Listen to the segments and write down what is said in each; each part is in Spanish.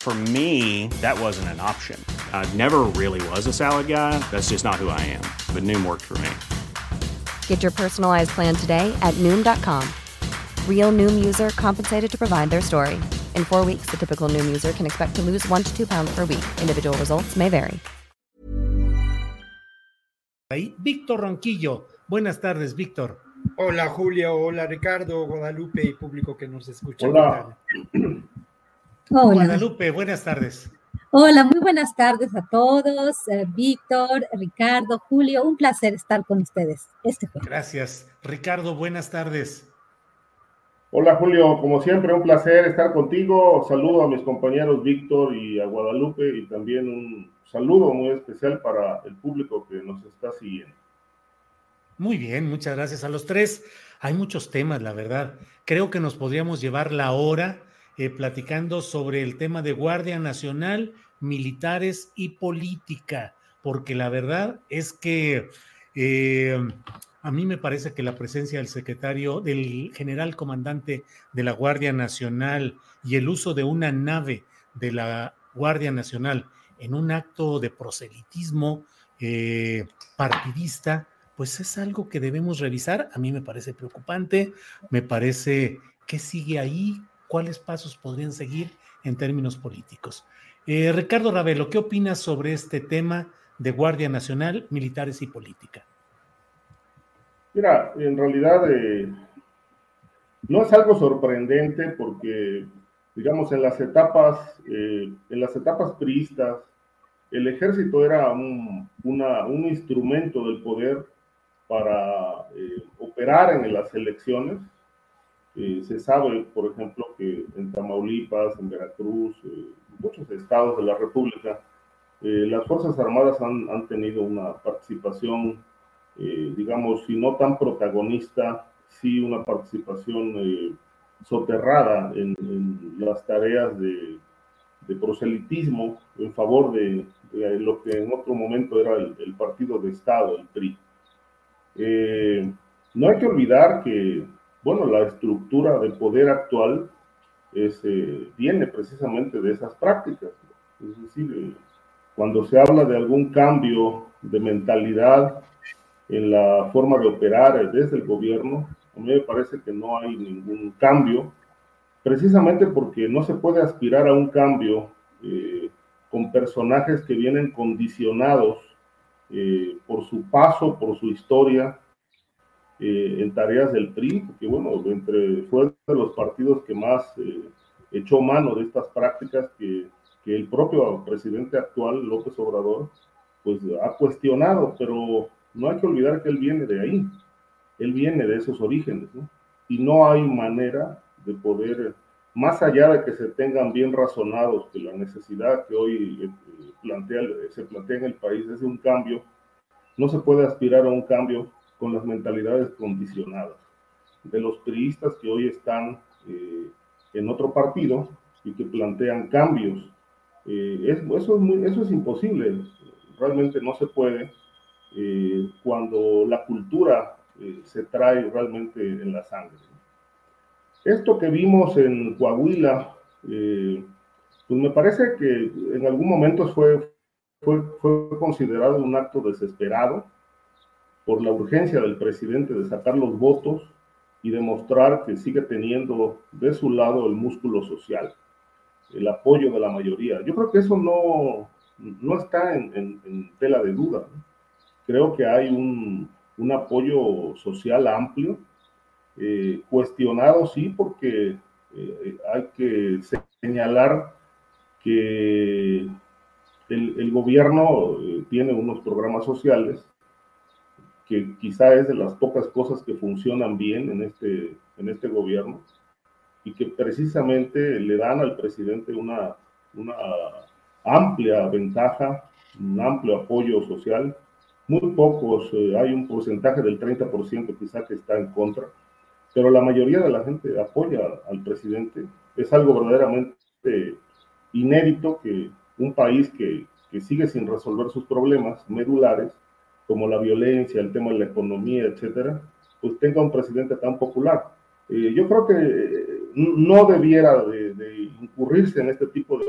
For me, that wasn't an option. I never really was a salad guy. That's just not who I am. But Noom worked for me. Get your personalized plan today at Noom.com. Real Noom user compensated to provide their story. In four weeks, the typical Noom user can expect to lose one to two pounds per week. Individual results may vary. Ahí, Víctor Ronquillo. Buenas tardes, Víctor. Hola Julio, hola Ricardo, Guadalupe y público que nos escucha. Hola. Hola. Guadalupe, buenas tardes. Hola, muy buenas tardes a todos. Eh, Víctor, Ricardo, Julio, un placer estar con ustedes este jueves. Gracias. Ricardo, buenas tardes. Hola Julio, como siempre un placer estar contigo. Saludo a mis compañeros Víctor y a Guadalupe y también un saludo muy especial para el público que nos está siguiendo. Muy bien, muchas gracias a los tres. Hay muchos temas, la verdad. Creo que nos podríamos llevar la hora eh, platicando sobre el tema de Guardia Nacional, militares y política, porque la verdad es que eh, a mí me parece que la presencia del secretario, del general comandante de la Guardia Nacional y el uso de una nave de la Guardia Nacional en un acto de proselitismo eh, partidista, pues es algo que debemos revisar. A mí me parece preocupante, me parece que sigue ahí, cuáles pasos podrían seguir en términos políticos. Eh, Ricardo Ravelo, ¿qué opinas sobre este tema de Guardia Nacional, militares y política? Mira, en realidad eh, no es algo sorprendente porque, digamos, en las etapas, eh, en las etapas priistas, el ejército era un, instrumento del poder para operar en las elecciones. Se sabe, por ejemplo, que en Tamaulipas, en Veracruz, eh, muchos estados de la República, eh, las Fuerzas Armadas han, han tenido una participación, eh, digamos, si no tan protagonista, sí una participación soterrada en, las tareas de, proselitismo en favor de, lo que en otro momento era el, el partido de Estado, el PRI. No hay que olvidar que, bueno, la estructura de poder actual es, eh, viene precisamente de esas prácticas. Es decir, eh, cuando se habla de algún cambio de mentalidad en la forma de operar desde el gobierno, a mí me parece que no hay ningún cambio, precisamente porque no se puede aspirar a un cambio eh, con personajes que vienen condicionados eh, por su paso, por su historia eh, en tareas del PRI, porque bueno, entre, fue de los partidos que más eh, echó mano de estas prácticas que, que, el propio presidente actual, López Obrador, pues ha cuestionado, pero no hay que olvidar que él viene de ahí, él viene de esos orígenes, ¿no? Y no hay manera de poder, más allá de que se tengan bien razonados que la necesidad que hoy plantea, se plantea en el país es de un cambio, no se puede aspirar a un cambio con las mentalidades condicionadas de los priistas que hoy están eh, en otro partido y que plantean cambios. Eh, es, eso, es muy, eso es imposible, realmente no se puede eh, cuando la cultura eh, se trae realmente en la sangre. Esto que vimos en Coahuila, eh, pues me parece que en algún momento fue, fue, fue considerado un acto desesperado por la urgencia del presidente de sacar los votos y demostrar que sigue teniendo de su lado el músculo social, el apoyo de la mayoría. Yo creo que eso no, no está en, en, en tela de duda. Creo que hay un, un apoyo social amplio, eh, cuestionado sí, porque eh, hay que señalar que el, gobierno eh, tiene unos programas sociales que quizá es de las pocas cosas que funcionan bien en este, en este gobierno y que precisamente le dan al presidente una, una amplia ventaja, un amplio apoyo social. Muy pocos, eh, hay un porcentaje del 30% quizá que está en contra, pero la mayoría de la gente apoya al presidente. Es algo verdaderamente inédito que un país que, que sigue sin resolver sus problemas medulares, como la violencia, el tema de la economía, etcétera, pues tenga un presidente tan popular. Eh, yo creo que eh, no debiera de, de, incurrirse en este tipo de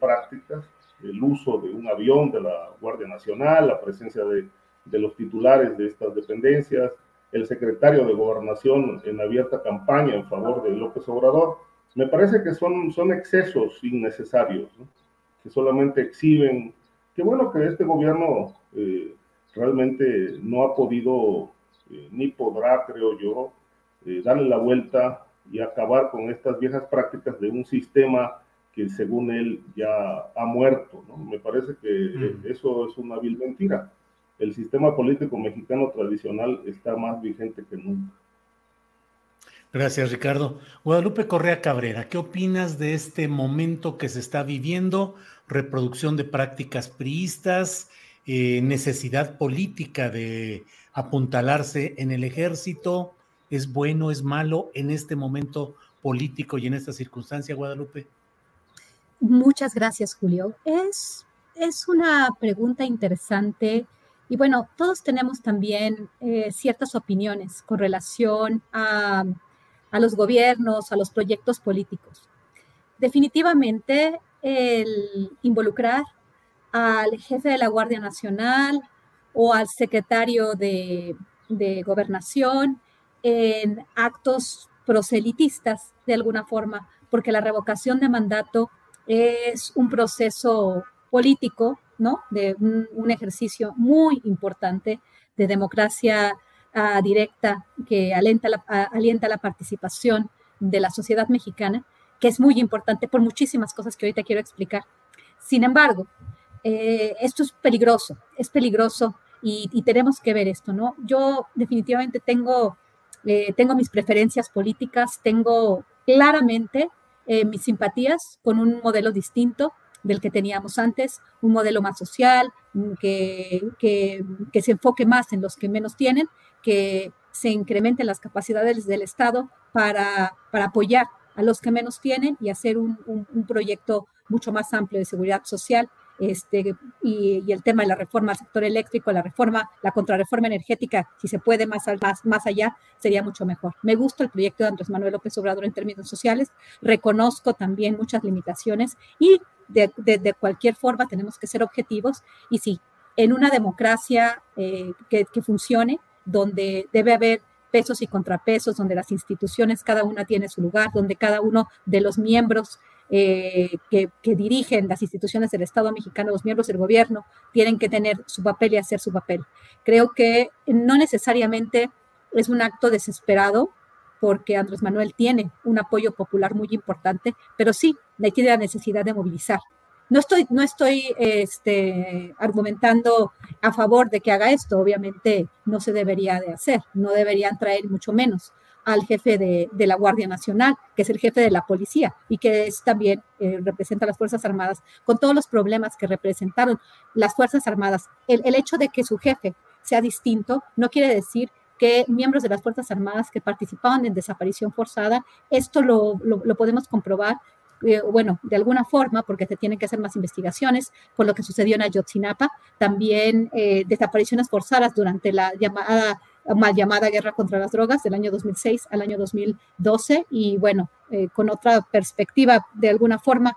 prácticas, el uso de un avión de la Guardia Nacional, la presencia de, de los titulares de estas dependencias, el secretario de Gobernación en abierta campaña en favor de López Obrador, me parece que son, son excesos innecesarios, que solamente exhiben, que bueno que este gobierno eh, realmente no ha podido, eh, ni podrá, creo yo, eh, darle la vuelta y acabar con estas viejas prácticas de un sistema que según él ya ha muerto. ¿no? Me parece que mm. eso es una vil mentira. El sistema político mexicano tradicional está más vigente que nunca. Gracias, Ricardo. Guadalupe Correa Cabrera, ¿qué opinas de este momento que se está viviendo? Reproducción de prácticas priistas, eh, necesidad política de apuntalarse en el ejército. ¿Es bueno, es malo en este momento político y en esta circunstancia, Guadalupe? Muchas gracias, Julio. Es, es una pregunta interesante. Y bueno, todos tenemos también eh, ciertas opiniones con relación a a los gobiernos, a los proyectos políticos. Definitivamente el involucrar al jefe de la Guardia Nacional o al secretario de, gobernación en actos proselitistas de alguna forma, porque la revocación de mandato es un proceso político, ¿no? De un ejercicio muy importante de democracia directa que alienta la, alienta la participación de la sociedad mexicana, que es muy importante por muchísimas cosas que ahorita quiero explicar. Sin embargo, eh, esto es peligroso, es peligroso y, tenemos que ver esto, ¿no? Yo definitivamente tengo, eh, tengo mis preferencias políticas, tengo claramente eh, mis simpatías con un modelo distinto del que teníamos antes, un modelo más social, que, que, que, se enfoque más en los que menos tienen que se incrementen las capacidades del Estado para, para apoyar a los que menos tienen y hacer un, un, proyecto mucho más amplio de seguridad social. Este, y, el tema de la reforma al sector eléctrico, la reforma, la contrarreforma energética, si se puede más, más, más allá, sería mucho mejor. Me gusta el proyecto de Andrés Manuel López Obrador en términos sociales, reconozco también muchas limitaciones y de, de, de cualquier forma tenemos que ser objetivos y sí, en una democracia eh, que, que funcione, donde debe haber pesos y contrapesos, donde las instituciones cada una tiene su lugar, donde cada uno de los miembros eh, que, dirigen las instituciones del Estado mexicano, los miembros del gobierno, tienen que tener su papel y hacer su papel. Creo que no necesariamente es un acto desesperado, porque Andrés Manuel tiene un apoyo popular muy importante, pero sí, tiene la necesidad de movilizar. No estoy, no estoy este, argumentando a favor de que haga esto, obviamente no se debería de hacer, no deberían traer mucho menos al jefe de, de, la Guardia Nacional, que es el jefe de la policía y que es también eh, representa a las Fuerzas Armadas, con todos los problemas que representaron las Fuerzas Armadas. El, el hecho de que su jefe sea distinto no quiere decir que miembros de las Fuerzas Armadas que participaban en desaparición forzada, esto lo, lo, lo podemos comprobar eh, bueno, de alguna forma, porque se tienen que hacer más investigaciones, por lo que sucedió en Ayotzinapa, también eh, desapariciones forzadas durante la llamada mal llamada guerra contra las drogas del año 2006 al año 2012 y bueno, eh, con otra perspectiva de alguna forma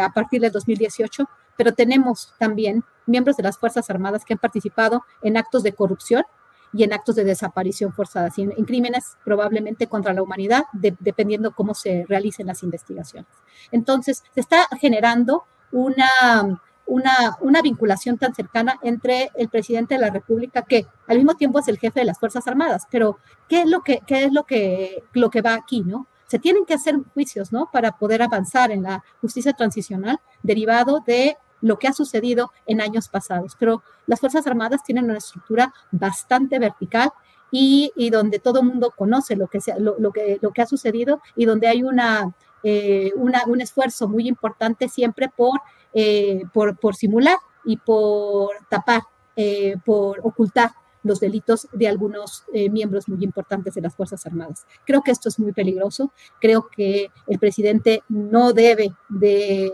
a partir del 2018, pero tenemos también miembros de las Fuerzas Armadas que han participado en actos de corrupción y en actos de desaparición forzada, en, en crímenes probablemente contra la humanidad, dependiendo cómo se realicen las investigaciones. Entonces, se está generando una una, una vinculación tan cercana entre el presidente de la República, que al mismo tiempo es el jefe de las Fuerzas Armadas. Pero, ¿qué es lo que, qué es lo que, lo que va aquí, no? Se tienen que hacer juicios, ¿no? Para poder avanzar en la justicia transicional derivado de lo que ha sucedido en años pasados. Pero las Fuerzas Armadas tienen una estructura bastante vertical y, y donde todo el mundo conoce lo que, lo, lo, que, lo que ha sucedido y donde hay una, eh, una, un esfuerzo muy importante siempre por eh, por, por, simular y por tapar, eh, por ocultar los delitos de algunos eh, miembros muy importantes de las Fuerzas Armadas. Creo que esto es muy peligroso. Creo que el presidente no debe de,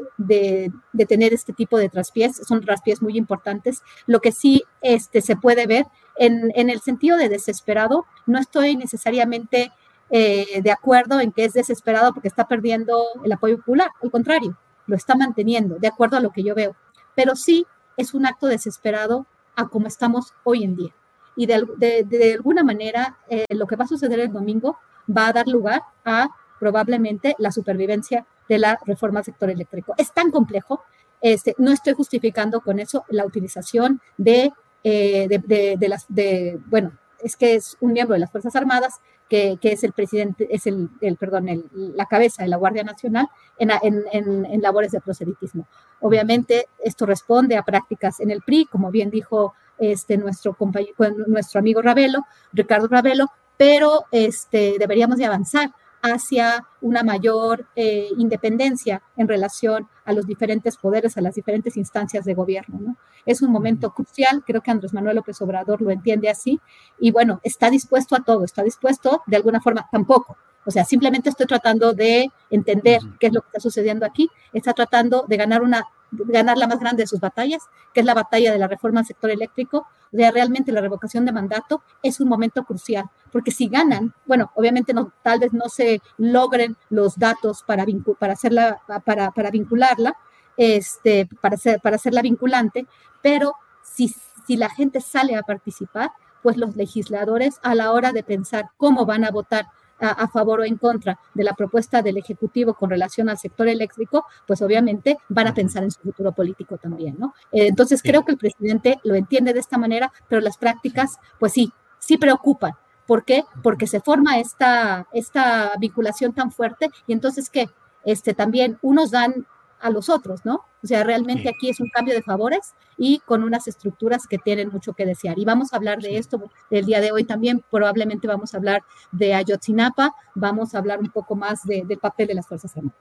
tener este tipo de traspiés. Son traspiés muy importantes. Lo que sí este, se puede ver en, en el sentido de desesperado, no estoy necesariamente eh, de acuerdo en que es desesperado porque está perdiendo el apoyo popular. Al contrario, lo está manteniendo, de acuerdo a lo que yo veo. Pero sí es un acto desesperado a como estamos hoy en día. Y de, de, alguna manera, eh, lo que va a suceder el domingo va a dar lugar a probablemente la supervivencia de la reforma al sector eléctrico. Es tan complejo, este, no estoy justificando con eso la utilización de, eh, de, las, de, bueno, es que es un miembro de las Fuerzas Armadas que, es el presidente, es el, el perdón, la cabeza de la Guardia Nacional en, en, en, labores de proselitismo. Obviamente, esto responde a prácticas en el PRI, como bien dijo este, nuestro, compañero, nuestro amigo Ravelo, Ricardo Ravelo, pero este, deberíamos de avanzar hacia una mayor eh, independencia en relación a los diferentes poderes, a las diferentes instancias de gobierno. ¿no? Es un momento crucial, creo que Andrés Manuel López Obrador lo entiende así, y bueno, está dispuesto a todo, está dispuesto de alguna forma, tampoco. O sea, simplemente estoy tratando de entender qué es lo que está sucediendo aquí, está tratando de ganar una ganar la más grande de sus batallas, que es la batalla de la reforma al sector eléctrico, de realmente la revocación de mandato, es un momento crucial, porque si ganan, bueno, obviamente no, tal vez no se logren los datos para, para, hacerla, para, para vincularla, este, para, ser, para hacerla vinculante, pero si, si la gente sale a participar, pues los legisladores a la hora de pensar cómo van a votar a, favor o en contra de la propuesta del Ejecutivo con relación al sector eléctrico, pues obviamente van a pensar en su futuro político también, ¿no? Eh, entonces creo que el presidente lo entiende de esta manera, pero las prácticas, pues sí, sí preocupan. ¿Por qué? Porque se forma esta, esta vinculación tan fuerte y entonces que este, también unos dan a los otros, ¿no? O sea, realmente aquí es un cambio de favores y con unas estructuras que tienen mucho que desear. Y vamos a hablar de esto el día de hoy también, probablemente vamos a hablar de Ayotzinapa, vamos a hablar un poco más de, del papel de las Fuerzas Armadas.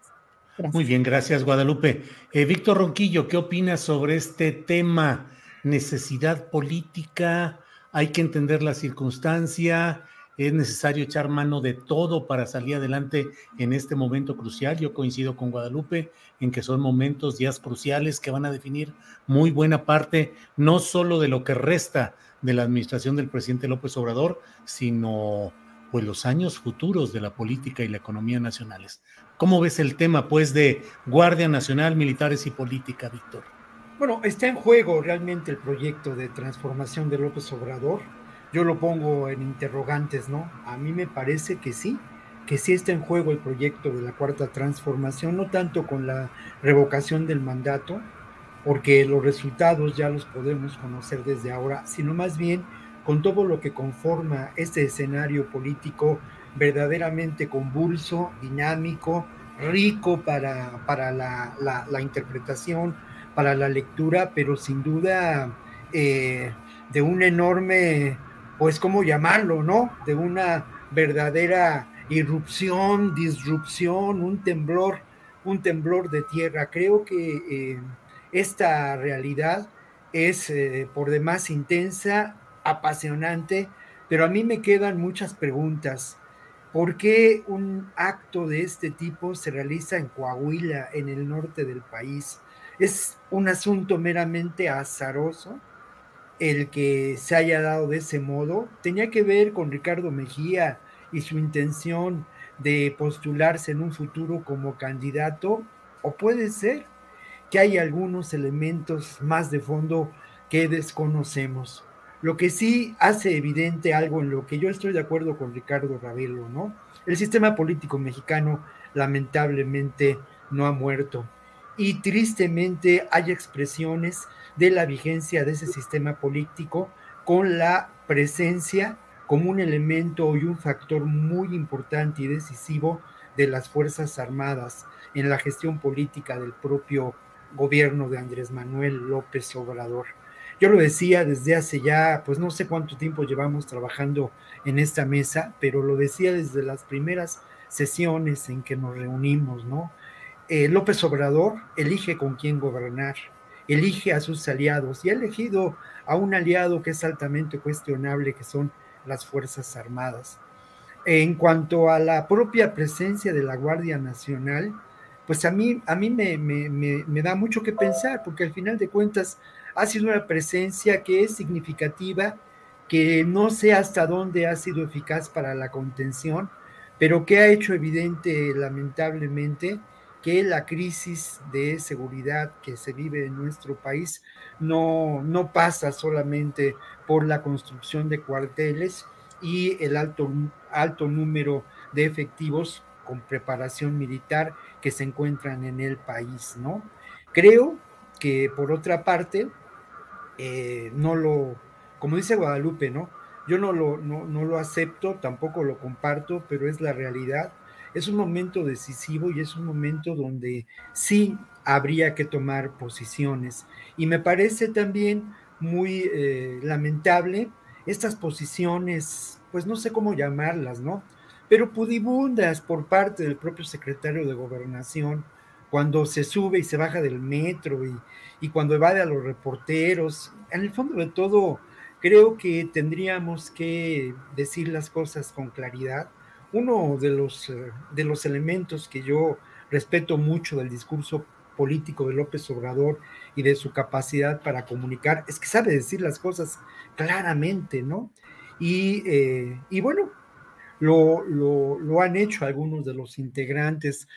Gracias. Muy bien, gracias Guadalupe. Eh, Víctor Ronquillo, ¿qué opinas sobre este tema? Necesidad política, hay que entender la circunstancia, es necesario echar mano de todo para salir adelante en este momento crucial. Yo coincido con Guadalupe en que son momentos, días cruciales que van a definir muy buena parte, no solo de lo que resta de la administración del presidente López Obrador, sino pues los años futuros de la política y la economía nacionales. ¿Cómo ves el tema pues de Guardia Nacional, Militares y Política, Víctor? Bueno, está en juego realmente el proyecto de transformación de López Obrador yo lo pongo en interrogantes, ¿no? A mí me parece que sí, que sí está en juego el proyecto de la cuarta transformación, no tanto con la revocación del mandato, porque los resultados ya los podemos conocer desde ahora, sino más bien con todo lo que conforma este escenario político verdaderamente convulso, dinámico, rico para, para la, la, la interpretación, para la lectura, pero sin duda eh, de un enorme pues, ¿cómo llamarlo, no? De una verdadera irrupción, disrupción, un temblor, un temblor de tierra. Creo que eh, esta realidad es eh, por demás intensa, apasionante, pero a mí me quedan muchas preguntas. ¿Por qué un acto de este tipo se realiza en Coahuila, en el norte del país? ¿Es un asunto meramente azaroso? El que se haya dado de ese modo tenía que ver con Ricardo Mejía y su intención de postularse en un futuro como candidato, o puede ser que hay algunos elementos más de fondo que desconocemos. Lo que sí hace evidente algo en lo que yo estoy de acuerdo con Ricardo Ravelo, ¿no? El sistema político mexicano lamentablemente no ha muerto. y tristemente hay expresiones de la vigencia de ese sistema político con la presencia como un elemento y un factor muy importante y decisivo de las Fuerzas Armadas en la gestión política del propio gobierno de Andrés Manuel López Obrador. Yo lo decía desde hace ya, pues no sé cuánto tiempo llevamos trabajando en esta mesa, pero lo decía desde las primeras sesiones en que nos reunimos, ¿no? Eh, López Obrador elige con quién gobernar, elige a sus aliados y ha elegido a un aliado que es altamente cuestionable, que son las Fuerzas Armadas. En cuanto a la propia presencia de la Guardia Nacional, pues a mí, a mí me, me, da mucho que pensar, porque al final de cuentas ha sido una presencia que es significativa, que no sé hasta dónde ha sido eficaz para la contención, pero que ha hecho evidente, lamentablemente, que la crisis de seguridad que se vive en nuestro país no, no pasa solamente por la construcción de cuarteles y el alto, alto número de efectivos con preparación militar que se encuentran en el país, ¿no? Creo que por otra parte, eh, no lo, como dice Guadalupe, ¿no? Yo no lo, no, no lo acepto, tampoco lo comparto, pero es la realidad. Es un momento decisivo y es un momento donde sí habría que tomar posiciones. Y me parece también muy eh, lamentable estas posiciones, pues no sé cómo llamarlas, ¿no? Pero pudibundas por parte del propio secretario de gobernación, cuando se sube y se baja del metro y, y cuando evade a los reporteros. En el fondo de todo, creo que tendríamos que decir las cosas con claridad. Uno de los, eh, de los elementos que yo respeto mucho del discurso político de López Obrador y de su capacidad para comunicar, es que sabe decir las cosas claramente, ¿no? Y, eh, y bueno, lo, lo, han hecho algunos de los integrantes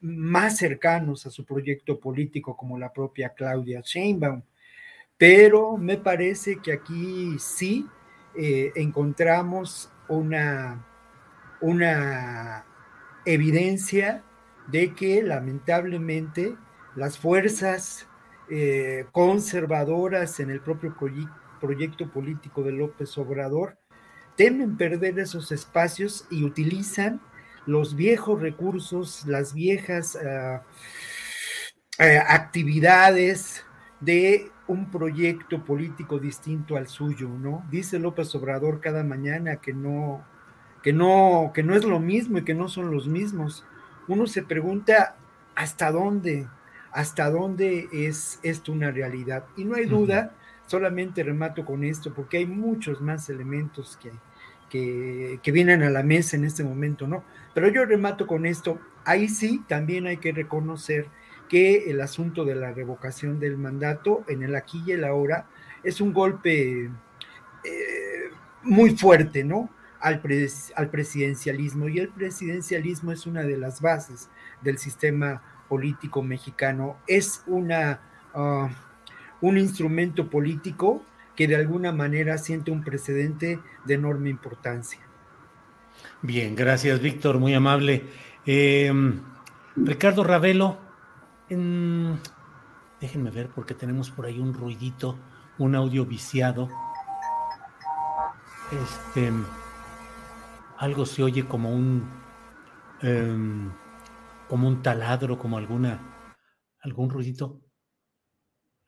más cercanos a su proyecto político, como la propia Claudia Sheinbaum. Pero me parece que aquí sí eh, encontramos una, una evidencia de que lamentablemente las fuerzas eh, conservadoras en el propio proyecto político de López Obrador temen perder esos espacios y utilizan los viejos recursos, las viejas ah, eh, actividades de un proyecto político distinto al suyo, ¿no? Dice López Obrador cada mañana que no, que no, que no es lo mismo y que no son los mismos. Uno se pregunta hasta dónde, hasta dónde es esto una realidad. Y no hay duda, solamente remato con esto, porque hay muchos más elementos que, que, que, vienen a la mesa en este momento, ¿no? Pero yo remato con esto, ahí sí también hay que reconocer que el asunto de la revocación del mandato en el aquí y el ahora es un golpe eh, muy fuerte, ¿no? Al, al, presidencialismo. Y el presidencialismo es una de las bases del sistema político mexicano. Es una, uh, un instrumento político que de alguna manera siente un precedente de enorme importancia. Bien, gracias Víctor, muy amable. Eh, Ricardo Ravelo, déjenme ver porque tenemos por ahí un ruidito, un audio viciado. Este, algo se oye como un, em, como un taladro, como alguna, algún ruidito.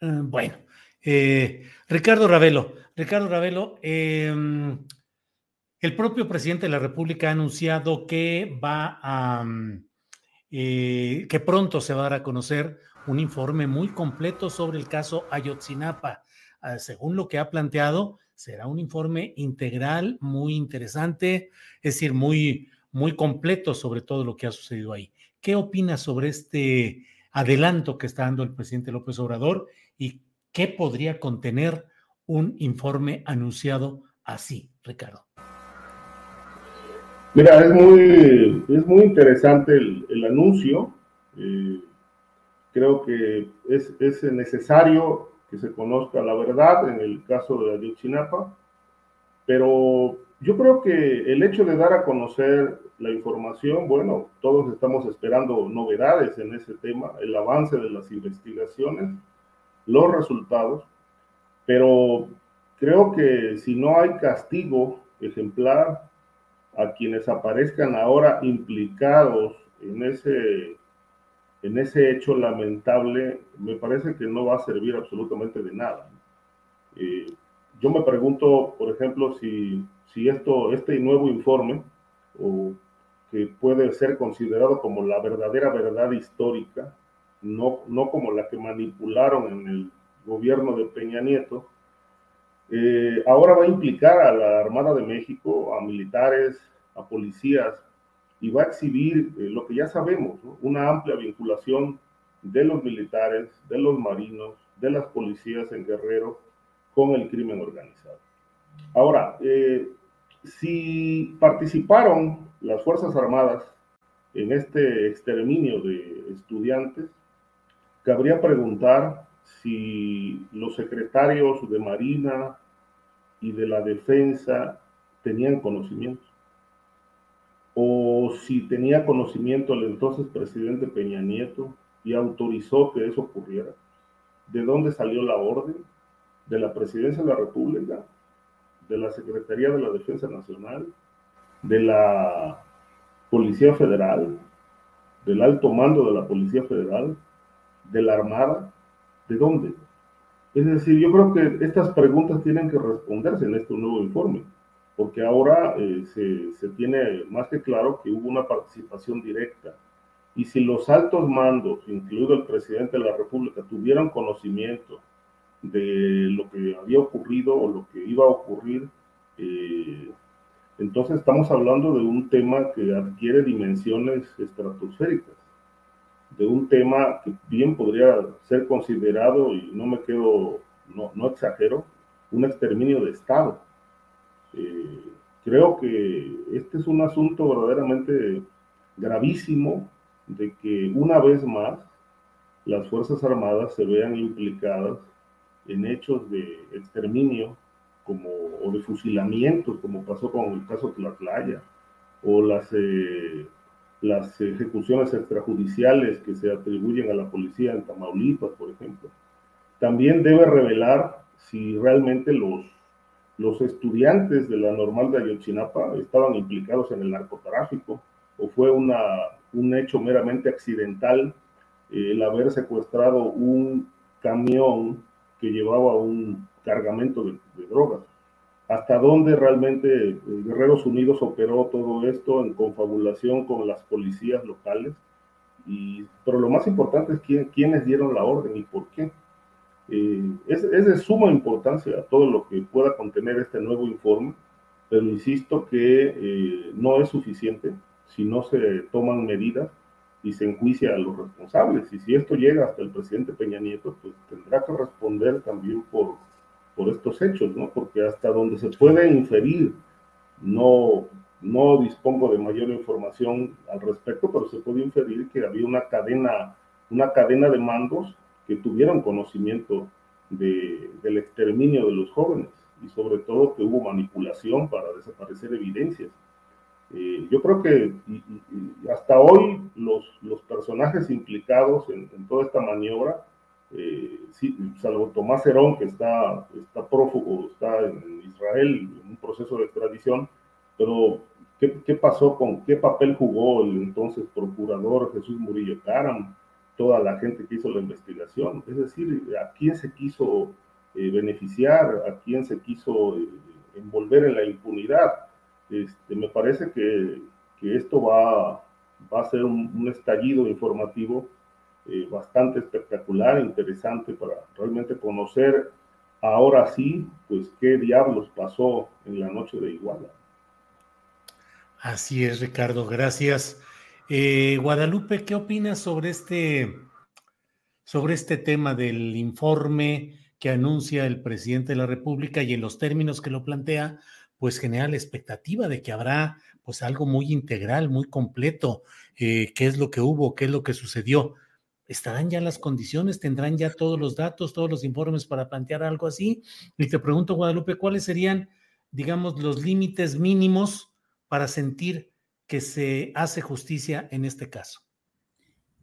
Ah, bueno, eh, Ricardo Ravelo, Ricardo Ravelo, em, el propio presidente de la República ha anunciado que va a eh, que pronto se va a dar a conocer un informe muy completo sobre el caso Ayotzinapa. Ah, según lo que ha planteado, será un informe integral, muy interesante, es decir, muy, muy completo sobre todo lo que ha sucedido ahí. ¿Qué opinas sobre este adelanto que está dando el presidente López Obrador y qué podría contener un informe anunciado así, Ricardo? Mira, es muy, es muy interesante el, anuncio. Eh, creo que es, es, necesario se conozca la verdad en el caso de Ayotzinapa, pero yo creo que el hecho de dar a conocer la información, bueno, todos estamos esperando novedades en ese tema, el avance de las investigaciones, los resultados, pero creo que si no hay castigo ejemplar a quienes aparezcan ahora implicados en ese, en ese hecho lamentable, me parece que no va a servir absolutamente de nada. Eh, yo me pregunto, por ejemplo, si, si esto, este nuevo informe, que puede ser considerado como la verdadera verdad histórica, no, no como la que manipularon en el gobierno de Peña Nieto, eh, ahora va a implicar a la Armada de México, a militares, a policías, y va a exhibir eh, lo que ya sabemos, una amplia vinculación de los militares, de los marinos, de las policías en Guerrero con el crimen organizado. Ahora, eh, si participaron las Fuerzas Armadas en este exterminio de estudiantes, cabría preguntar si los secretarios de Marina y de la Defensa tenían conocimiento, o si tenía conocimiento el entonces presidente Peña Nieto y autorizó que eso ocurriera. ¿De dónde salió la orden? ¿De la Presidencia de la República? ¿De la Secretaría de la Defensa Nacional? ¿De la Policía Federal? ¿Del alto mando de la Policía Federal? ¿De la Armada? ¿De dónde? Es decir, yo creo que estas preguntas tienen que responderse en este nuevo informe, porque ahora eh, se, se, tiene más que claro que hubo una participación directa. Y si los altos mandos, incluido el presidente de la República, tuvieran conocimiento de lo que había ocurrido o lo que iba a ocurrir, eh, entonces estamos hablando de un tema que adquiere dimensiones estratosféricas de un tema que bien podría ser considerado, y no me quedo, no, no exagero, un exterminio de Estado. Eh, creo que este es un asunto verdaderamente gravísimo de que una vez más las Fuerzas Armadas se vean implicadas en hechos de exterminio como, o de fusilamiento, como pasó con el caso de la playa, o las eh, las ejecuciones extrajudiciales que se atribuyen a la policía en Tamaulipas, por ejemplo. También debe revelar si realmente los, los estudiantes de la normal de Ayotzinapa estaban implicados en el narcotráfico o fue una, un hecho meramente accidental eh, el haber secuestrado un camión que llevaba un cargamento de, drogas hasta dónde realmente Guerreros Unidos operó todo esto en confabulación con las policías locales. Pero lo más importante es quién, quiénes dieron la orden y por qué. Eh, es, de suma importancia todo lo que pueda contener este nuevo informe, pero insisto que eh, no es suficiente si no se toman medidas y se enjuicia a los responsables. Y si esto llega hasta el presidente Peña Nieto, pues tendrá que responder también por por estos hechos, ¿no? Porque hasta donde se puede inferir, no, no dispongo de mayor información al respecto, pero se puede inferir que había una cadena, una cadena de mandos que tuvieron conocimiento de, del exterminio de los jóvenes y sobre todo que hubo manipulación para desaparecer evidencias. Eh, yo creo que hasta hoy los, los personajes implicados en, toda esta maniobra eh, salvo Tomás Herón, que está, está prófugo, está en Israel en un proceso de extradición, pero ¿qué, ¿qué, pasó con qué papel jugó el entonces procurador Jesús Murillo Caram, toda la gente que hizo la investigación? Es decir, ¿a quién se quiso eh, beneficiar? ¿A quién se quiso eh, envolver en la impunidad? Este, me parece que, que esto va, va a ser un, estallido informativo eh, bastante espectacular, interesante para realmente conocer ahora sí, pues qué diablos pasó en la noche de Iguala. Así es, Ricardo, gracias. Eh, Guadalupe, ¿qué opinas sobre este, sobre este tema del informe que anuncia el presidente de la República y en los términos que lo plantea, pues genera la expectativa de que habrá pues algo muy integral, muy completo, eh, qué es lo que hubo, qué es lo que sucedió. ¿Estarán ya las condiciones? ¿Tendrán ya todos los datos, todos los informes para plantear algo así? Y te pregunto, Guadalupe, ¿cuáles serían digamos, los límites mínimos para sentir que se hace justicia en este caso?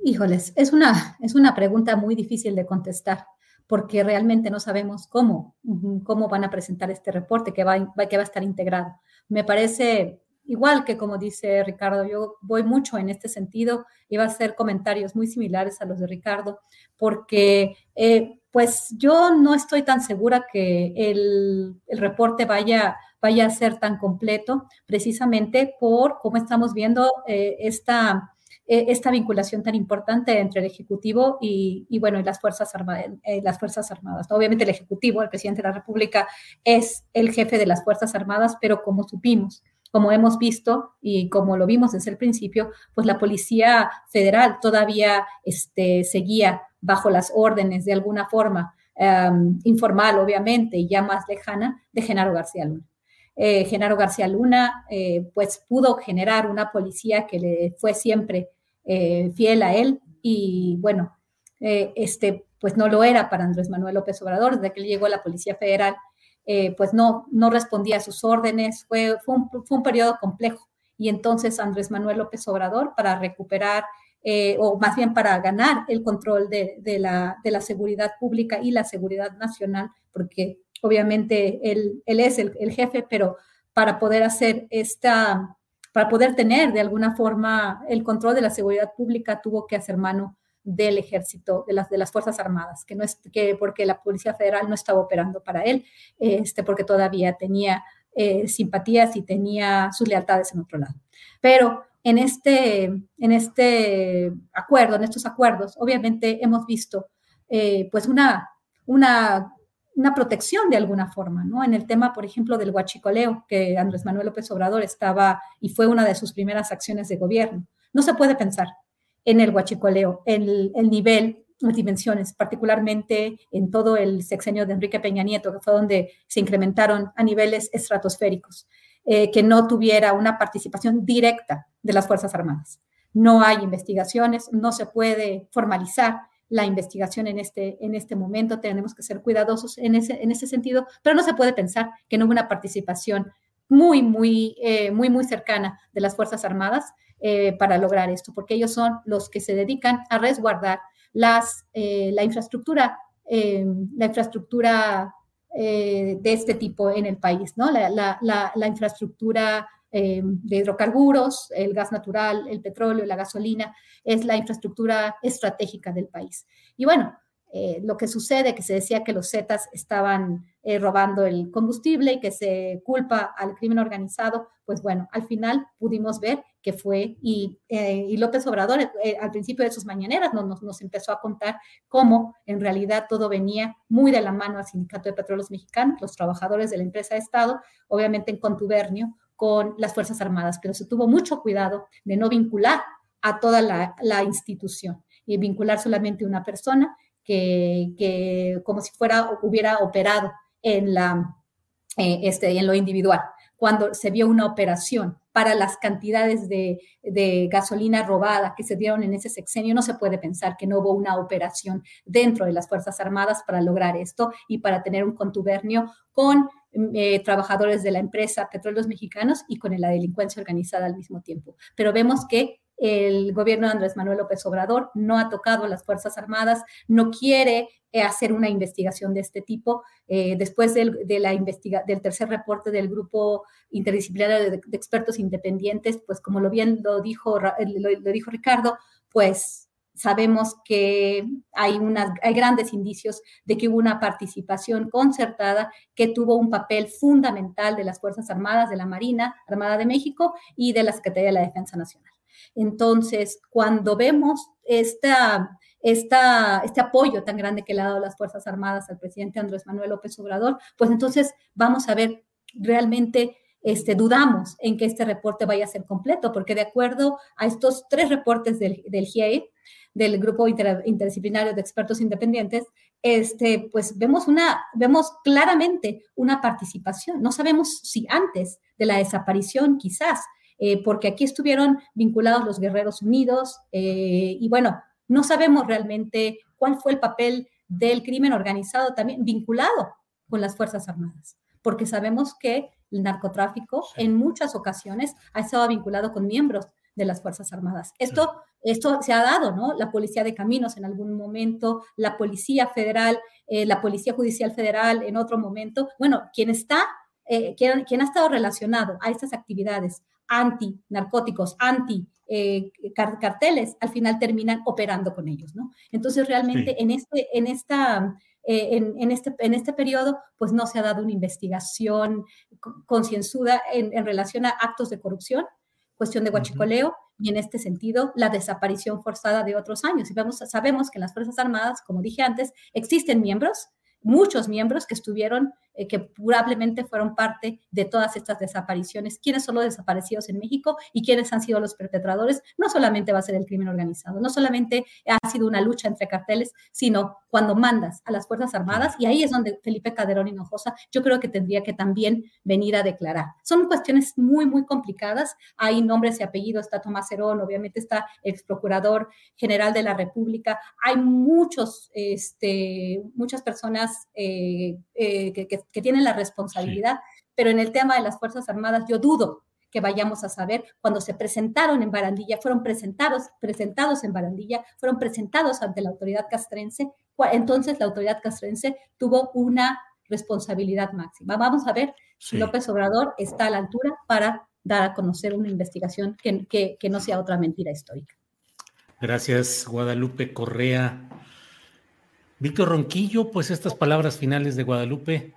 Híjoles, es una, es una pregunta muy difícil de contestar porque realmente no sabemos cómo, cómo van a presentar este reporte que va, que va a estar integrado. Me parece igual que como dice Ricardo, yo voy mucho en este sentido, iba a hacer comentarios muy similares a los de Ricardo, porque eh, pues yo no estoy tan segura que el, el, reporte vaya, vaya a ser tan completo, precisamente por cómo estamos viendo eh, esta eh, esta vinculación tan importante entre el Ejecutivo y, bueno, y las Fuerzas, Armadas, eh, las Fuerzas Armadas. Obviamente el Ejecutivo, el presidente de la República, es el jefe de las Fuerzas Armadas, pero como supimos, como hemos visto y como lo vimos desde el principio, pues la Policía Federal todavía este, seguía bajo las órdenes de alguna forma informal, obviamente, y ya más lejana, de Genaro García Luna. Eh, Genaro García Luna, pues pudo generar una policía que le fue siempre eh, fiel a él y bueno, eh, este, pues no lo era para Andrés Manuel López Obrador, desde que él llegó a la Policía Federal, eh, pues no, no respondía a sus órdenes, fue, fue un, periodo complejo. Y entonces Andrés Manuel López Obrador, para recuperar, o más bien para ganar el control de, la, de, la, seguridad pública y la seguridad nacional, porque obviamente él, él es el, el jefe, pero para poder hacer esta, para poder tener de alguna forma el control de la seguridad pública, tuvo que hacer mano del ejército, de las, de las Fuerzas Armadas, que no es que porque la Policía Federal no estaba operando para él, este, porque todavía tenía eh, simpatías y tenía sus lealtades en otro lado. Pero en este, en este acuerdo, en estos acuerdos, obviamente hemos visto eh, pues una, una una protección de alguna forma, ¿no? En el tema, por ejemplo, del huachicoleo, que Andrés Manuel López Obrador estaba y fue una de sus primeras acciones de gobierno. No se puede pensar en el huachicoleo, en el, nivel, las dimensiones, particularmente en todo el sexenio de Enrique Peña Nieto, que fue donde se incrementaron a niveles estratosféricos, eh, que no tuviera una participación directa de las Fuerzas Armadas. No hay investigaciones, no se puede formalizar la investigación en este, en este momento, tenemos que ser cuidadosos en ese, en ese sentido, pero no se puede pensar que no hubo una participación muy, muy, eh, muy, muy cercana de las Fuerzas Armadas eh, para lograr esto, porque ellos son los que se dedican a resguardar las, eh, la infraestructura, la infraestructura de este tipo en el país, ¿no? La, la, infraestructura eh, de hidrocarburos, el gas natural, el petróleo, la gasolina, es la infraestructura estratégica del país. Y bueno, eh, lo que sucede, que se decía que los Zetas estaban eh, robando el combustible y que se culpa al crimen organizado, pues bueno, al final pudimos ver que fue, y, López Obrador al principio de sus mañaneras nos, nos, empezó a contar cómo en realidad todo venía muy de la mano al Sindicato de Petróleos Mexicanos, los trabajadores de la empresa de Estado, obviamente en contubernio con las Fuerzas Armadas, pero se tuvo mucho cuidado de no vincular a toda la, institución y vincular solamente una persona que, como si fuera hubiera operado en, la, eh, este, en lo individual. Cuando se vio una operación para las cantidades de, de, gasolina robada que se dieron en ese sexenio, no se puede pensar que no hubo una operación dentro de las Fuerzas Armadas para lograr esto y para tener un contubernio con eh, trabajadores de la empresa Petróleos Mexicanos y con la delincuencia organizada al mismo tiempo. Pero vemos que el gobierno de Andrés Manuel López Obrador no ha tocado a las Fuerzas Armadas, no quiere eh, hacer una investigación de este tipo. Eh, después del, investiga del tercer reporte del grupo interdisciplinario de, expertos independientes, pues como lo bien lo dijo, lo dijo Ricardo, pues sabemos que hay, unas, hay grandes indicios de que hubo una participación concertada que tuvo un papel fundamental de las Fuerzas Armadas, de la Marina Armada de México y de la Secretaría de la Defensa Nacional. Entonces, cuando vemos esta, esta, este apoyo tan grande que le ha dado las Fuerzas Armadas al presidente Andrés Manuel López Obrador, pues entonces vamos a ver realmente este, dudamos en que este reporte vaya a ser completo, porque de acuerdo a estos tres reportes del, del GIE, del Grupo Interdisciplinario de Expertos Independientes, este, pues vemos, una, vemos claramente una participación. No sabemos si antes de la desaparición, quizás, eh, porque aquí estuvieron vinculados los Guerreros Unidos eh, y bueno, no sabemos realmente cuál fue el papel del crimen organizado también vinculado con las Fuerzas Armadas, porque sabemos que el narcotráfico en muchas ocasiones ha estado vinculado con miembros de las Fuerzas Armadas. Esto, esto se ha dado, ¿no? La Policía de Caminos en algún momento, la Policía Federal, eh, la Policía Judicial Federal en otro momento. Bueno, quien está, eh, quien, ha estado relacionado a estas actividades anti-narcóticos, anti eh, carteles, al final terminan operando con ellos, ¿no? Entonces, realmente en, este, en, esta, en, este, en este periodo, pues no se ha dado una investigación concienzuda en, en relación a actos de corrupción, cuestión de guachicoleo y en este sentido la desaparición forzada de otros años. Y vemos, sabemos que en las Fuerzas Armadas, como dije antes, existen miembros muchos miembros que estuvieron, eh, que probablemente fueron parte de todas estas desapariciones. ¿Quiénes son los desaparecidos en México y quiénes han sido los perpetradores? No solamente va a ser el crimen organizado, no solamente ha sido una lucha entre carteles, sino cuando mandas a las Fuerzas Armadas, y ahí es donde Felipe Calderón Hinojosa yo creo que tendría que también venir a declarar. Son cuestiones muy, muy complicadas. Hay nombres y apellidos, está Tomás Herón, obviamente está ex procurador general de la República. Hay muchos, este, muchas personas eh, eh, que, tienen la responsabilidad, pero en el tema de las Fuerzas Armadas yo dudo que vayamos a saber cuando se presentaron en Barandilla, fueron presentados, presentados en Barandilla, fueron presentados ante la autoridad castrense, entonces la autoridad castrense tuvo una responsabilidad máxima. Vamos a ver si López Obrador está a la altura para dar a conocer una investigación que, que no sea otra mentira histórica. Gracias, Guadalupe Correa. Víctor Ronquillo, pues estas palabras finales de Guadalupe,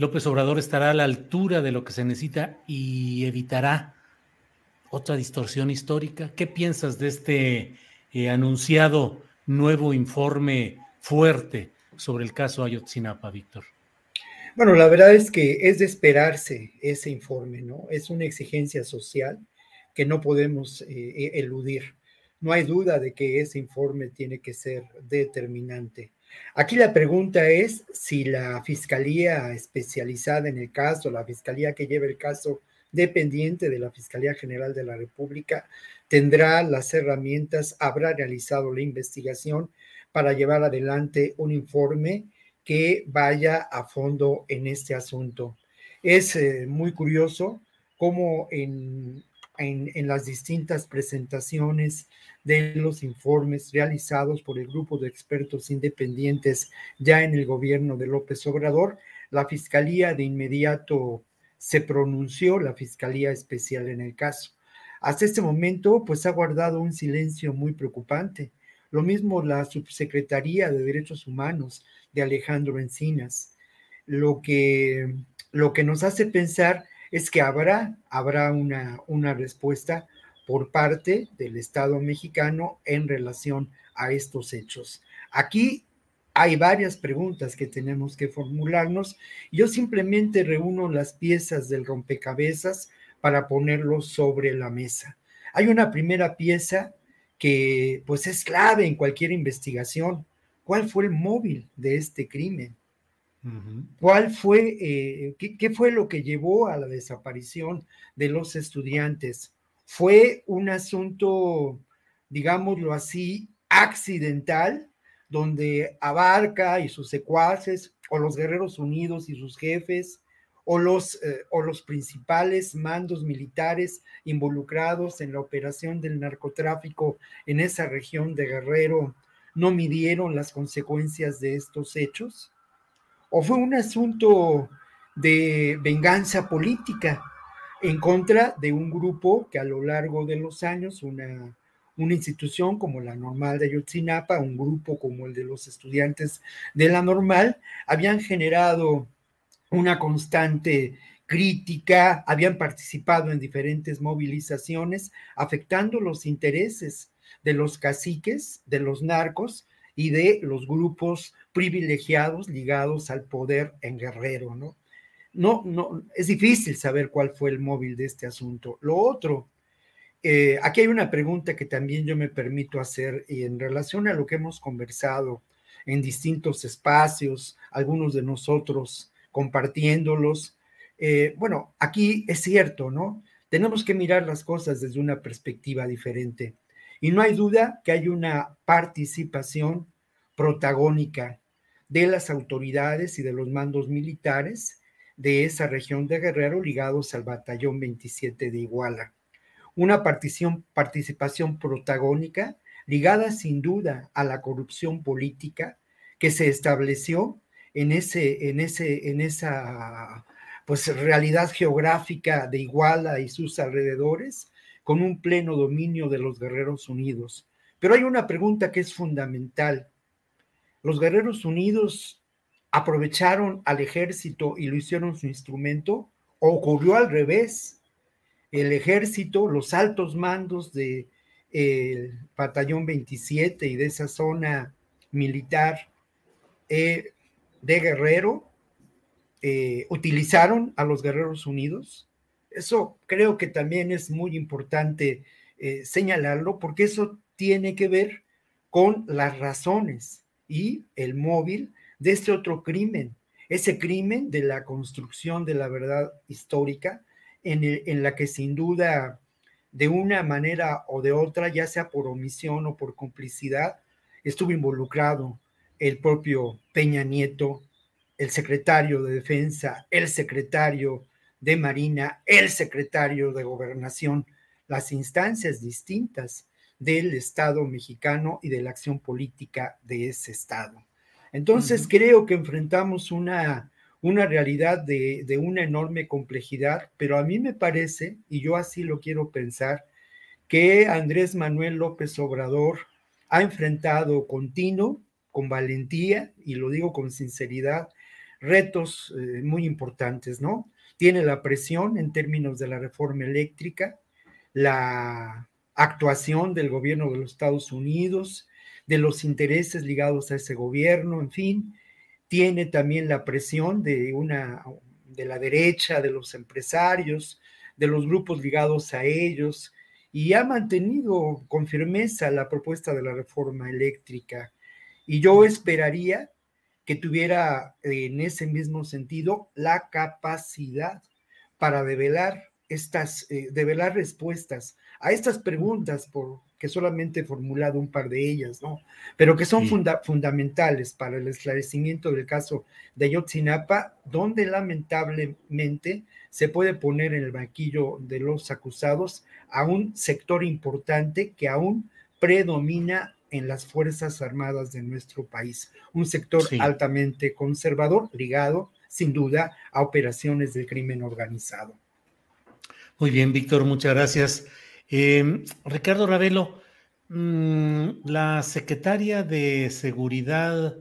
López Obrador estará a la altura de lo que se necesita y evitará otra distorsión histórica. ¿Qué piensas de este eh, anunciado nuevo informe fuerte sobre el caso Ayotzinapa, Víctor? Bueno, la verdad es que es de esperarse ese informe, ¿no? Es una exigencia social que no podemos eh, eludir. No hay duda de que ese informe tiene que ser determinante. Aquí la pregunta es si la fiscalía especializada en el caso, la fiscalía que lleva el caso dependiente de la Fiscalía General de la República, tendrá las herramientas, habrá realizado la investigación para llevar adelante un informe que vaya a fondo en este asunto. Es eh, muy curioso cómo en, en las distintas presentaciones de los informes realizados por el grupo de expertos independientes ya en el gobierno de López Obrador, la Fiscalía de inmediato se pronunció, la Fiscalía Especial en el caso. Hasta este momento, pues ha guardado un silencio muy preocupante. Lo mismo la Subsecretaría de Derechos Humanos de Alejandro Encinas. Lo que, lo que nos hace pensar es que habrá, habrá una, una respuesta por parte del Estado mexicano en relación a estos hechos. Aquí hay varias preguntas que tenemos que formularnos. Yo simplemente reúno las piezas del rompecabezas para ponerlos sobre la mesa. Hay una primera pieza que pues es clave en cualquier investigación. ¿Cuál fue el móvil de este crimen? ¿Cuál fue, eh, qué, fue lo que llevó a la desaparición de los estudiantes? fue un asunto, digámoslo así, accidental, donde Abarca y sus secuaces, o los Guerreros Unidos y sus jefes, o los, eh, o los principales mandos militares involucrados en la operación del narcotráfico en esa región de Guerrero, no midieron las consecuencias de estos hechos? ¿O fue un asunto de venganza política? en contra de un grupo que a lo largo de los años, una, una institución como la normal de Ayotzinapa, un grupo como el de los estudiantes de la normal, habían generado una constante crítica, habían participado en diferentes movilizaciones, afectando los intereses de los caciques, de los narcos y de los grupos privilegiados ligados al poder en Guerrero, ¿no? no, no, es difícil saber cuál fue el móvil de este asunto. Lo otro, eh, aquí hay una pregunta que también yo me permito hacer y en relación a lo que hemos conversado en distintos espacios, algunos de nosotros compartiéndolos. Eh, bueno, aquí es cierto, ¿no? Tenemos que mirar las cosas desde una perspectiva diferente. Y no hay duda que hay una participación protagónica de las autoridades y de los mandos militares de esa región de Guerrero ligados al batallón 27 de Iguala. Una participación, protagónica ligada sin duda a la corrupción política que se estableció en, ese, en, ese, en esa pues, realidad geográfica de Iguala y sus alrededores, con un pleno dominio de los Guerreros Unidos. Pero hay una pregunta que es fundamental. ¿Los Guerreros Unidos aprovecharon al ejército y lo hicieron su instrumento, ocurrió al revés. El ejército, los altos mandos del de, batallón 27 y de esa zona militar eh, de Guerrero, eh, utilizaron a los Guerreros Unidos. Eso creo que también es muy importante eh, señalarlo porque eso tiene que ver con las razones y el móvil de este otro crimen, ese crimen de la construcción de la verdad histórica, en, en la que sin duda, de una manera o de otra, ya sea por omisión o por complicidad, estuvo involucrado el propio Peña Nieto, el secretario de Defensa, el secretario de Marina, el secretario de Gobernación, las instancias distintas del Estado mexicano y de la acción política de ese Estado. Entonces creo que enfrentamos una, una realidad de, de, una enorme complejidad, pero a mí me parece, y yo así lo quiero pensar, que Andrés Manuel López Obrador ha enfrentado continuo, con valentía, y lo digo con sinceridad, retos eh, muy importantes, ¿no? Tiene la presión en términos de la reforma eléctrica, la actuación del gobierno de los Estados Unidos, de los intereses ligados a ese gobierno, en fin, tiene también la presión de una de la derecha, de los empresarios, de los grupos ligados a ellos, y ha mantenido con firmeza la propuesta de la reforma eléctrica. Y yo esperaría que tuviera en ese mismo sentido la capacidad para develar estas, eh, develar respuestas a estas preguntas por que solamente he formulado un par de ellas, ¿no? Pero que son fundamentales para el esclarecimiento del caso de Ayotzinapa, donde lamentablemente se puede poner en el banquillo de los acusados a un sector importante que aún predomina en las Fuerzas Armadas de nuestro país, un sector altamente conservador, ligado sin duda a operaciones del crimen organizado. Muy bien, Víctor, muchas gracias. Eh, Ricardo Ravelo, mm, la secretaria de Seguridad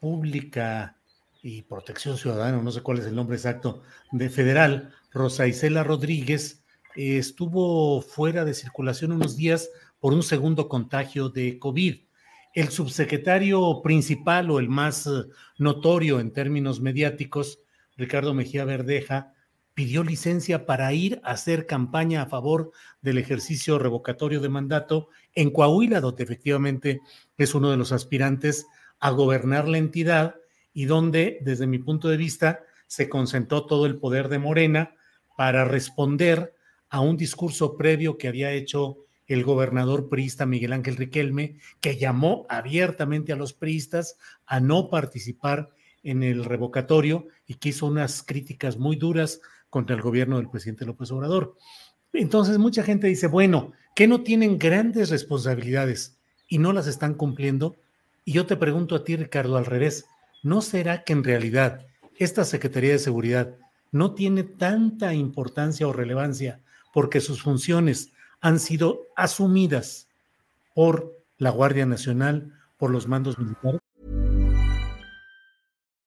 Pública y Protección Ciudadana, no sé cuál es el nombre exacto, de federal, Rosa Isela Rodríguez, estuvo fuera de circulación unos días por un segundo contagio de COVID. El subsecretario principal o el más eh, notorio en términos mediáticos, Ricardo Mejía Verdeja, pidió licencia para ir a hacer campaña a favor del ejercicio revocatorio de mandato en Coahuila, donde efectivamente es uno de los aspirantes a gobernar la entidad y donde, desde mi punto de vista, se concentró todo el poder de Morena para responder a un discurso previo que había hecho el gobernador priista Miguel Ángel Riquelme, que llamó abiertamente a los priistas a no participar en el revocatorio y que hizo unas críticas muy duras contra el gobierno del presidente López Obrador. Entonces mucha gente dice, bueno, que no tienen grandes responsabilidades y no las están cumpliendo. Y yo te pregunto a ti, Ricardo, al revés, ¿no será que en realidad esta Secretaría de Seguridad no tiene tanta importancia o relevancia porque sus funciones han sido asumidas por la Guardia Nacional, por los mandos militares?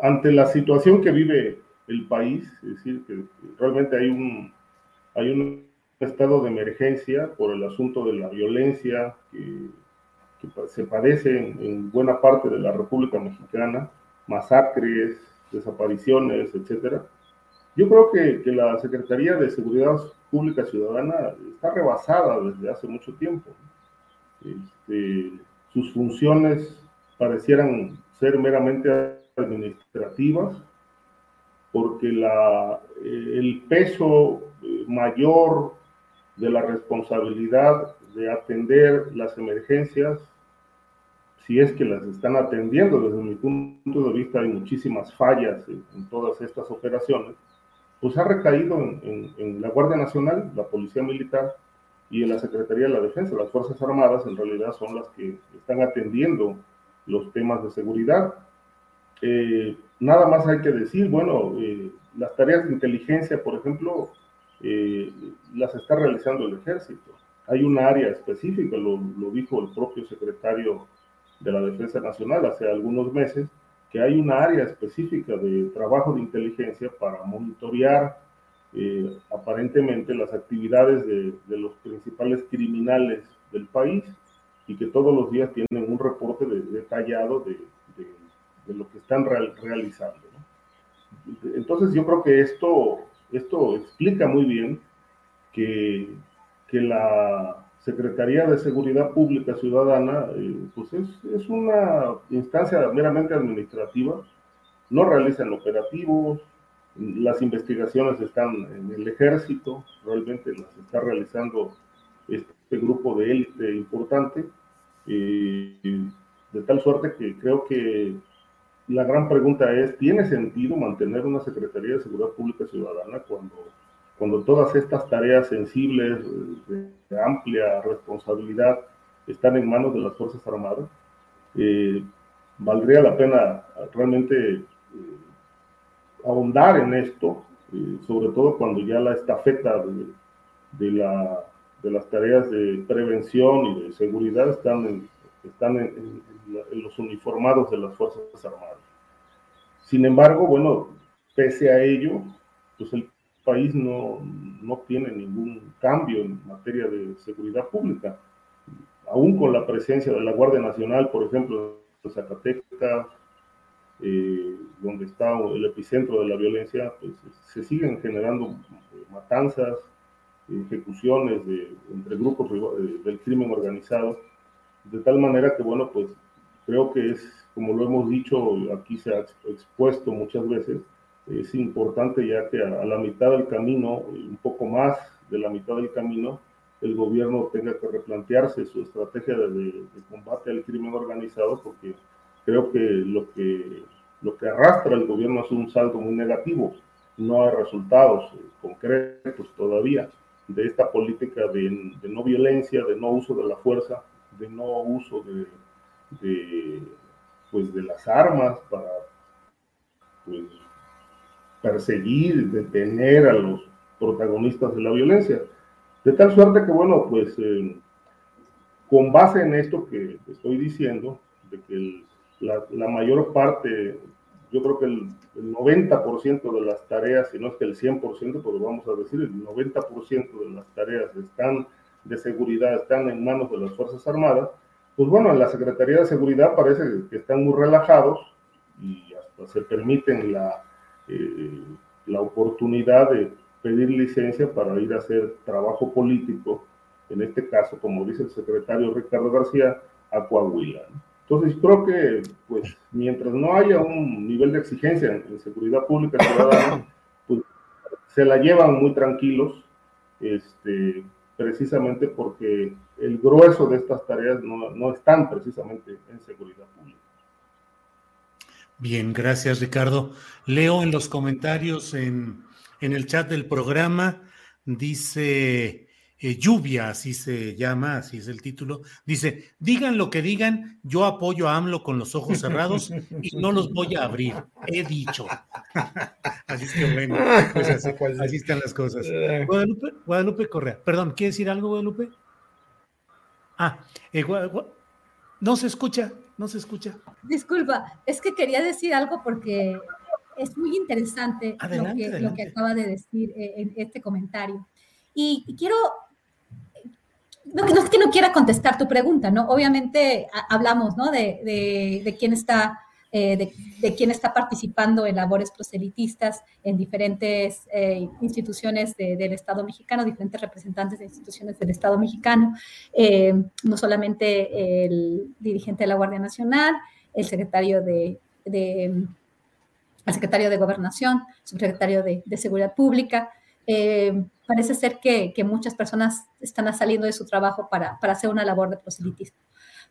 ante la situación que vive el país, es decir, que realmente hay un, hay un estado de emergencia por el asunto de la violencia que, se padece en, buena parte de la República Mexicana, masacres, desapariciones, etcétera. Yo creo que, que, la Secretaría de Seguridad Pública Ciudadana está rebasada desde hace mucho tiempo. Este, sus funciones parecieran ser meramente administrativas, porque la, eh, el peso eh, mayor de la responsabilidad de atender las emergencias, si es que las están atendiendo, desde mi punto de vista hay muchísimas fallas en, todas estas operaciones, pues ha recaído en, en, la Guardia Nacional, la Policía Militar y en la Secretaría de la Defensa. Las Fuerzas Armadas en realidad son las que están atendiendo los temas de seguridad eh, nada más hay que decir, bueno, eh, las tareas de inteligencia, por ejemplo, eh, las está realizando el ejército. Hay un área específica, lo, dijo el propio secretario de la Defensa Nacional hace algunos meses, que hay una área específica de trabajo de inteligencia para monitorear aparentemente las actividades de, los principales criminales del país y que todos los días tienen un reporte detallado de, de lo que están realizando. Entonces yo creo que esto, esto explica muy bien que, que la Secretaría de Seguridad Pública Ciudadana eh, pues es, es, una instancia meramente administrativa, no realizan operativos, las investigaciones están en el ejército, realmente las está realizando este grupo de élite importante, eh, de tal suerte que creo que la gran pregunta es, ¿tiene sentido mantener una Secretaría de Seguridad Pública Ciudadana cuando, cuando todas estas tareas sensibles, de, amplia responsabilidad, están en manos de las Fuerzas Armadas? Eh, valdría la pena realmente eh, ahondar en esto, eh, sobre todo cuando ya la estafeta de, la, de, las tareas de prevención y de seguridad están en, están en, los uniformados de las Fuerzas Armadas. Sin embargo, bueno, pese a ello, pues el país no, no tiene ningún cambio en materia de seguridad pública. Aún con la presencia de la Guardia Nacional, por ejemplo, en Zacatecas, eh, donde está el epicentro de la violencia, pues se siguen generando matanzas, ejecuciones de, entre grupos del crimen organizado, de tal manera que, bueno, pues creo que es como lo hemos dicho, aquí se ha expuesto muchas veces, es importante ya que a, la mitad del camino, un poco más de la mitad del camino, el gobierno tenga que replantearse su estrategia de, combate al crimen organizado, porque creo que lo que lo que arrastra el gobierno es un saldo muy negativo. No hay resultados concretos todavía de esta política de, no violencia, de no uso de la fuerza, de no uso de pues de las armas para pues, perseguir, detener a los protagonistas de la violencia. De tal suerte que, bueno, pues eh, con base en esto que estoy diciendo, de que la, mayor parte, yo creo que el, 90% de las tareas, si no es que el 100%, pues vamos a decir, el 90% de las tareas están de seguridad, están en manos de las Fuerzas Armadas, pues bueno, en la Secretaría de Seguridad parece que están muy relajados y hasta se permiten la, eh, la oportunidad de pedir licencia para ir a hacer trabajo político, en este caso, como dice el secretario Ricardo García, a Coahuila. Entonces, creo que, pues, mientras no haya un nivel de exigencia en, seguridad pública ciudadana, pues, se la llevan muy tranquilos, este, precisamente porque el grueso de estas tareas no, están precisamente en seguridad pública. Bien, gracias Ricardo. Leo en los comentarios en, en el chat del programa, dice eh, Lluvia, así se llama, así es el título, dice, digan lo que digan, yo apoyo a AMLO con los ojos cerrados y no los voy a abrir, he dicho. así es que bueno, pues así, están las cosas. Eh. Guadalupe, Guadalupe Correa, perdón, ¿quiere decir algo Guadalupe? Ah, eh, no se escucha, no se escucha. Disculpa, es que quería decir algo porque es muy interesante lo, que, lo, que, acaba de decir en este comentario. y quiero no, es que no quiera contestar tu pregunta, ¿no? Obviamente hablamos, ¿no? De, de, quién está, eh, de, quién está participando en labores proselitistas en diferentes eh, instituciones del Estado mexicano, diferentes representantes de instituciones del Estado mexicano, eh, no solamente el dirigente de la Guardia Nacional, el secretario de, el secretario de Gobernación, subsecretario de, de Seguridad Pública, eh, parece ser que, muchas personas están saliendo de su trabajo para, hacer una labor de proselitismo.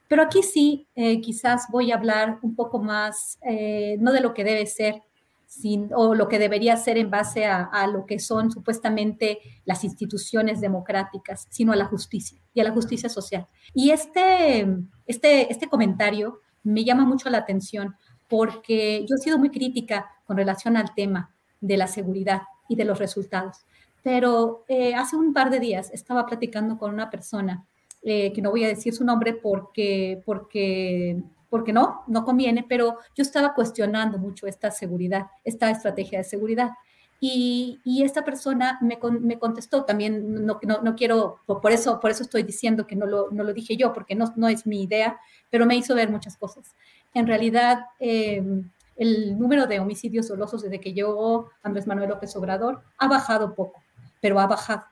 Pero aquí sí, eh, quizás voy a hablar un poco más, eh, no de lo que debe ser, sin, o lo que debería ser en base a, lo que son supuestamente las instituciones democráticas, sino a la justicia y a la justicia social. Y este, este, este comentario me llama mucho la atención porque yo he sido muy crítica con relación al tema de la seguridad y de los resultados. Pero eh, hace un par de días estaba platicando con una persona, eh, que no voy a decir su nombre porque, porque, porque no, no conviene, pero yo estaba cuestionando mucho esta seguridad, esta estrategia de seguridad. Y, y esta persona me, me contestó, también no, no, no, quiero, por eso, por eso estoy diciendo que no lo, no lo dije yo, porque no, no es mi idea, pero me hizo ver muchas cosas. En realidad, eh, el número de homicidios dolosos desde que llegó Andrés Manuel López Obrador ha bajado poco, pero ha bajado.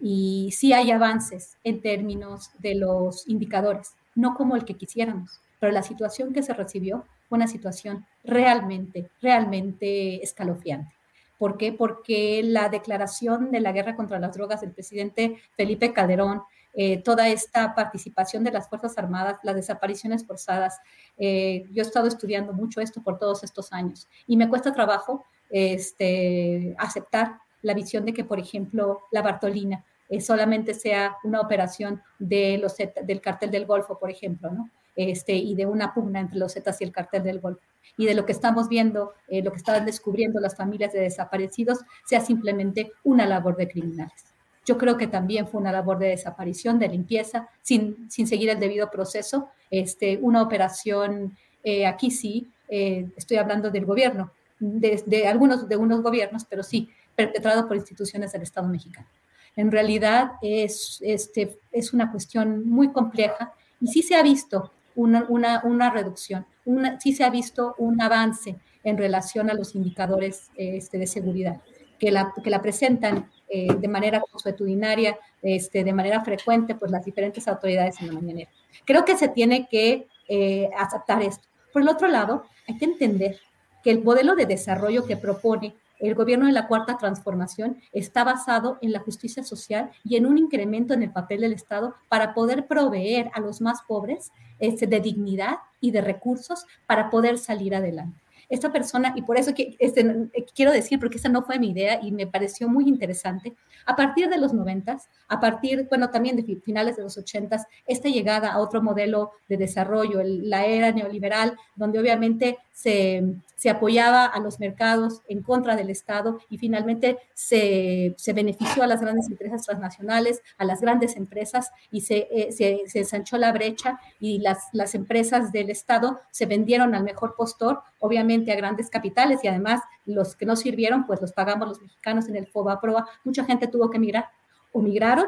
Y sí hay avances en términos de los indicadores, no como el que quisiéramos, pero la situación que se recibió fue una situación realmente, realmente escalofriante. ¿Por qué? Porque la declaración de la guerra contra las drogas del presidente Felipe Calderón eh, toda esta participación de las Fuerzas Armadas, las desapariciones forzadas. Eh, yo he estado estudiando mucho esto por todos estos años y me cuesta trabajo este, aceptar la visión de que, por ejemplo, la Bartolina eh, solamente sea una operación de los, del cartel del Golfo, por ejemplo, ¿no? Este, y de una pugna entre los Zetas y el cartel del Golfo. Y de lo que estamos viendo, lo que están descubriendo las familias de desaparecidos, sea simplemente una labor de criminales. Yo creo que también fue una labor de desaparición, de limpieza, sin, sin seguir el debido proceso. Este, una operación, eh, aquí sí, eh, estoy hablando del gobierno, de, algunos de unos gobiernos, pero sí, perpetrado por instituciones del Estado mexicano. En realidad es, este, es una cuestión muy compleja y sí se ha visto una, una, una reducción, una, sí se ha visto un avance en relación a los indicadores este, de seguridad que la, que la presentan eh, de manera consuetudinaria, este, de manera frecuente, pues las diferentes autoridades en la mañanera. Creo que se tiene que eh, aceptar esto. Por el otro lado, hay que entender que el modelo de desarrollo que propone el gobierno de la cuarta transformación está basado en la justicia social y en un incremento en el papel del Estado para poder proveer a los más pobres este, de dignidad y de recursos para poder salir adelante. Esta persona, y por eso que, este, quiero decir, porque esa no fue mi idea y me pareció muy interesante, a partir de los noventas, a partir, bueno, también de finales de los ochentas, esta llegada a otro modelo de desarrollo, la era neoliberal, donde obviamente se, se, apoyaba a los mercados en contra del Estado y finalmente se, se benefició a las grandes empresas transnacionales, a las grandes empresas y se, eh, se, se ensanchó la brecha y las, las empresas del Estado se vendieron al mejor postor, obviamente a grandes capitales y además los que no sirvieron, pues los pagamos los mexicanos en el FOBA Proa. Mucha gente tuvo que migrar o migraron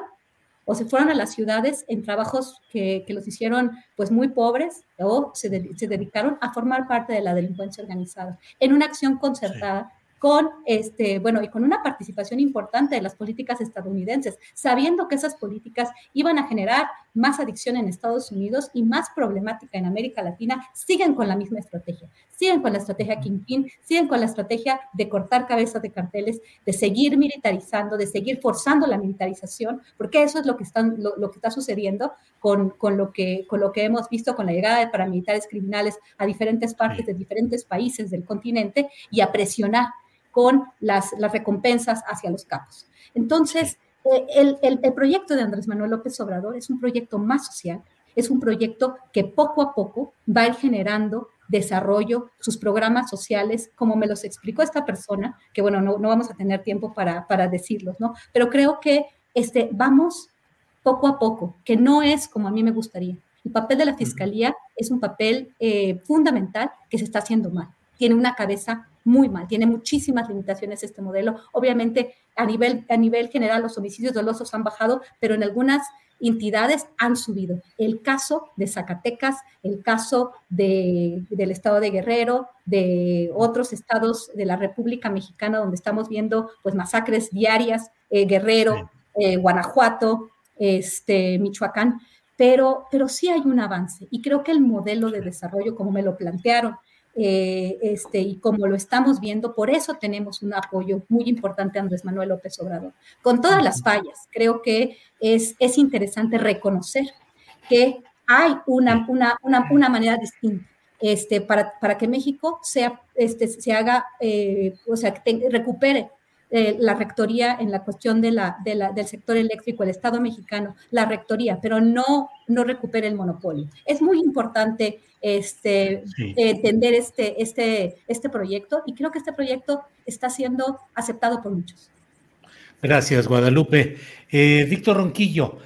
o se fueron a las ciudades en trabajos que, que los hicieron pues muy pobres o se, se, dedicaron a formar parte de la delincuencia organizada en una acción concertada con, este, bueno, y con una participación importante de las políticas estadounidenses, sabiendo que esas políticas iban a generar más adicción en Estados Unidos y más problemática en América Latina, siguen con la misma estrategia, siguen con la estrategia Kingpin, siguen con la estrategia de cortar cabezas de carteles, de seguir militarizando, de seguir forzando la militarización, porque eso es lo que, están, lo, que está sucediendo con, con, lo que, con lo que hemos visto con la llegada de paramilitares criminales a diferentes partes de diferentes países del continente y a presionar con las, las recompensas hacia los capos. Entonces, el, el, el, proyecto de Andrés Manuel López Obrador es un proyecto más social, es un proyecto que poco a poco va a ir generando desarrollo, sus programas sociales, como me los explicó esta persona, que bueno, no, no vamos a tener tiempo para, para decirlos, ¿no? Pero creo que este, vamos poco a poco, que no es como a mí me gustaría. El papel de la fiscalía es un papel eh, fundamental que se está haciendo mal. Tiene una cabeza muy mal, tiene muchísimas limitaciones este modelo. Obviamente, a nivel, a nivel general, los homicidios dolosos han bajado, pero en algunas entidades han subido. El caso de Zacatecas, el caso de, del estado de Guerrero, de otros estados de la República Mexicana, donde estamos viendo pues masacres diarias, eh, Guerrero, eh, Guanajuato, este, Michoacán, pero, pero sí hay un avance y creo que el modelo de desarrollo, como me lo plantearon, eh, este, y como lo estamos viendo, por eso tenemos un apoyo muy importante a Andrés Manuel López Obrador. Con todas las fallas, creo que es, es interesante reconocer que hay una, una, una, una manera distinta este, para, para, que México sea, este, se haga, eh, o sea, que recupere eh, la rectoría en la cuestión de la, de la, del sector eléctrico, el Estado mexicano, la rectoría, pero no, no recupere el monopolio. Es muy importante este, entender este, este, este proyecto y creo que este proyecto está siendo aceptado por muchos. Gracias, Guadalupe. Eh, Víctor Ronquillo,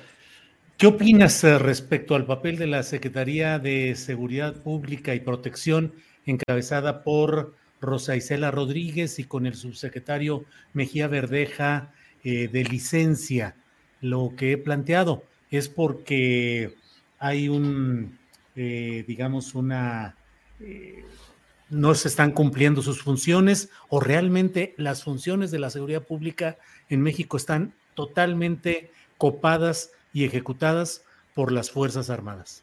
¿qué opinas eh, respecto al papel de la Secretaría de Seguridad Pública y Protección encabezada por Rosa Isela Rodríguez y con el subsecretario Mejía Verdeja eh, de licencia. Lo que he planteado es porque hay un, eh, digamos, una... Eh, no se están cumpliendo sus funciones o realmente las funciones de la seguridad pública en México están totalmente copadas y ejecutadas por las Fuerzas Armadas.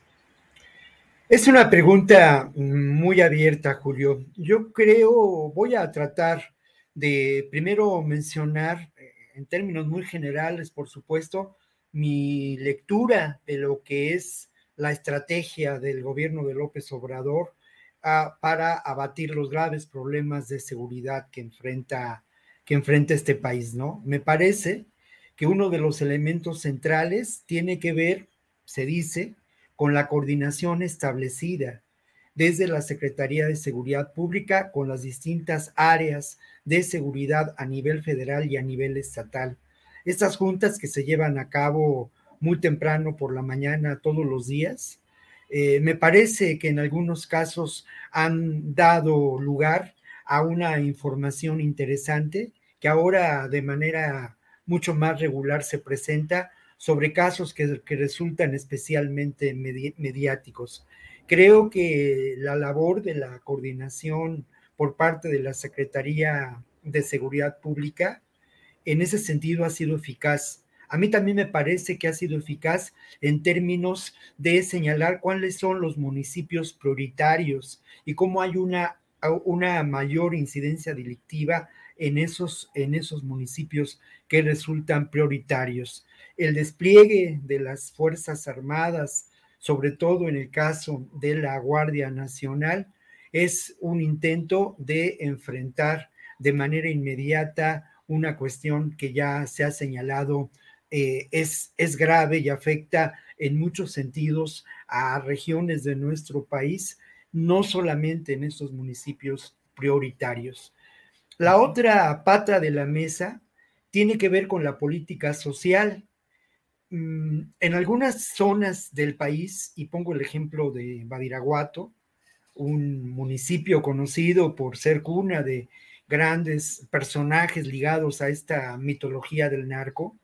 Es una pregunta muy abierta, Julio. Yo creo, voy a tratar de primero mencionar eh, en términos muy generales, por supuesto, mi lectura de lo que es la estrategia del gobierno de López Obrador ah, para abatir los graves problemas de seguridad que enfrenta, que enfrenta este país, ¿no? Me parece que uno de los elementos centrales tiene que ver, se dice, con la coordinación establecida desde la Secretaría de Seguridad Pública con las distintas áreas de seguridad a nivel federal y a nivel estatal. Estas juntas que se llevan a cabo muy temprano por la mañana todos los días, eh, me parece que en algunos casos han dado lugar a una información interesante que ahora de manera mucho más regular se presenta sobre casos que, resultan especialmente mediáticos. Creo que la labor de la coordinación por parte de la Secretaría de Seguridad Pública en ese sentido ha sido eficaz. A mí también me parece que ha sido eficaz en términos de señalar cuáles son los municipios prioritarios y cómo hay una, una mayor incidencia delictiva en esos, en esos municipios que resultan prioritarios el despliegue de las Fuerzas Armadas, sobre todo en el caso de la Guardia Nacional, es un intento de enfrentar de manera inmediata una cuestión que ya se ha señalado eh, es, es grave y afecta en muchos sentidos a regiones de nuestro país, no solamente en estos municipios prioritarios. La otra pata de la mesa tiene que ver con la política social. Mm, en algunas zonas del país, y pongo el ejemplo de Badiraguato, un municipio conocido por ser cuna de grandes personajes ligados a esta mitología del narco.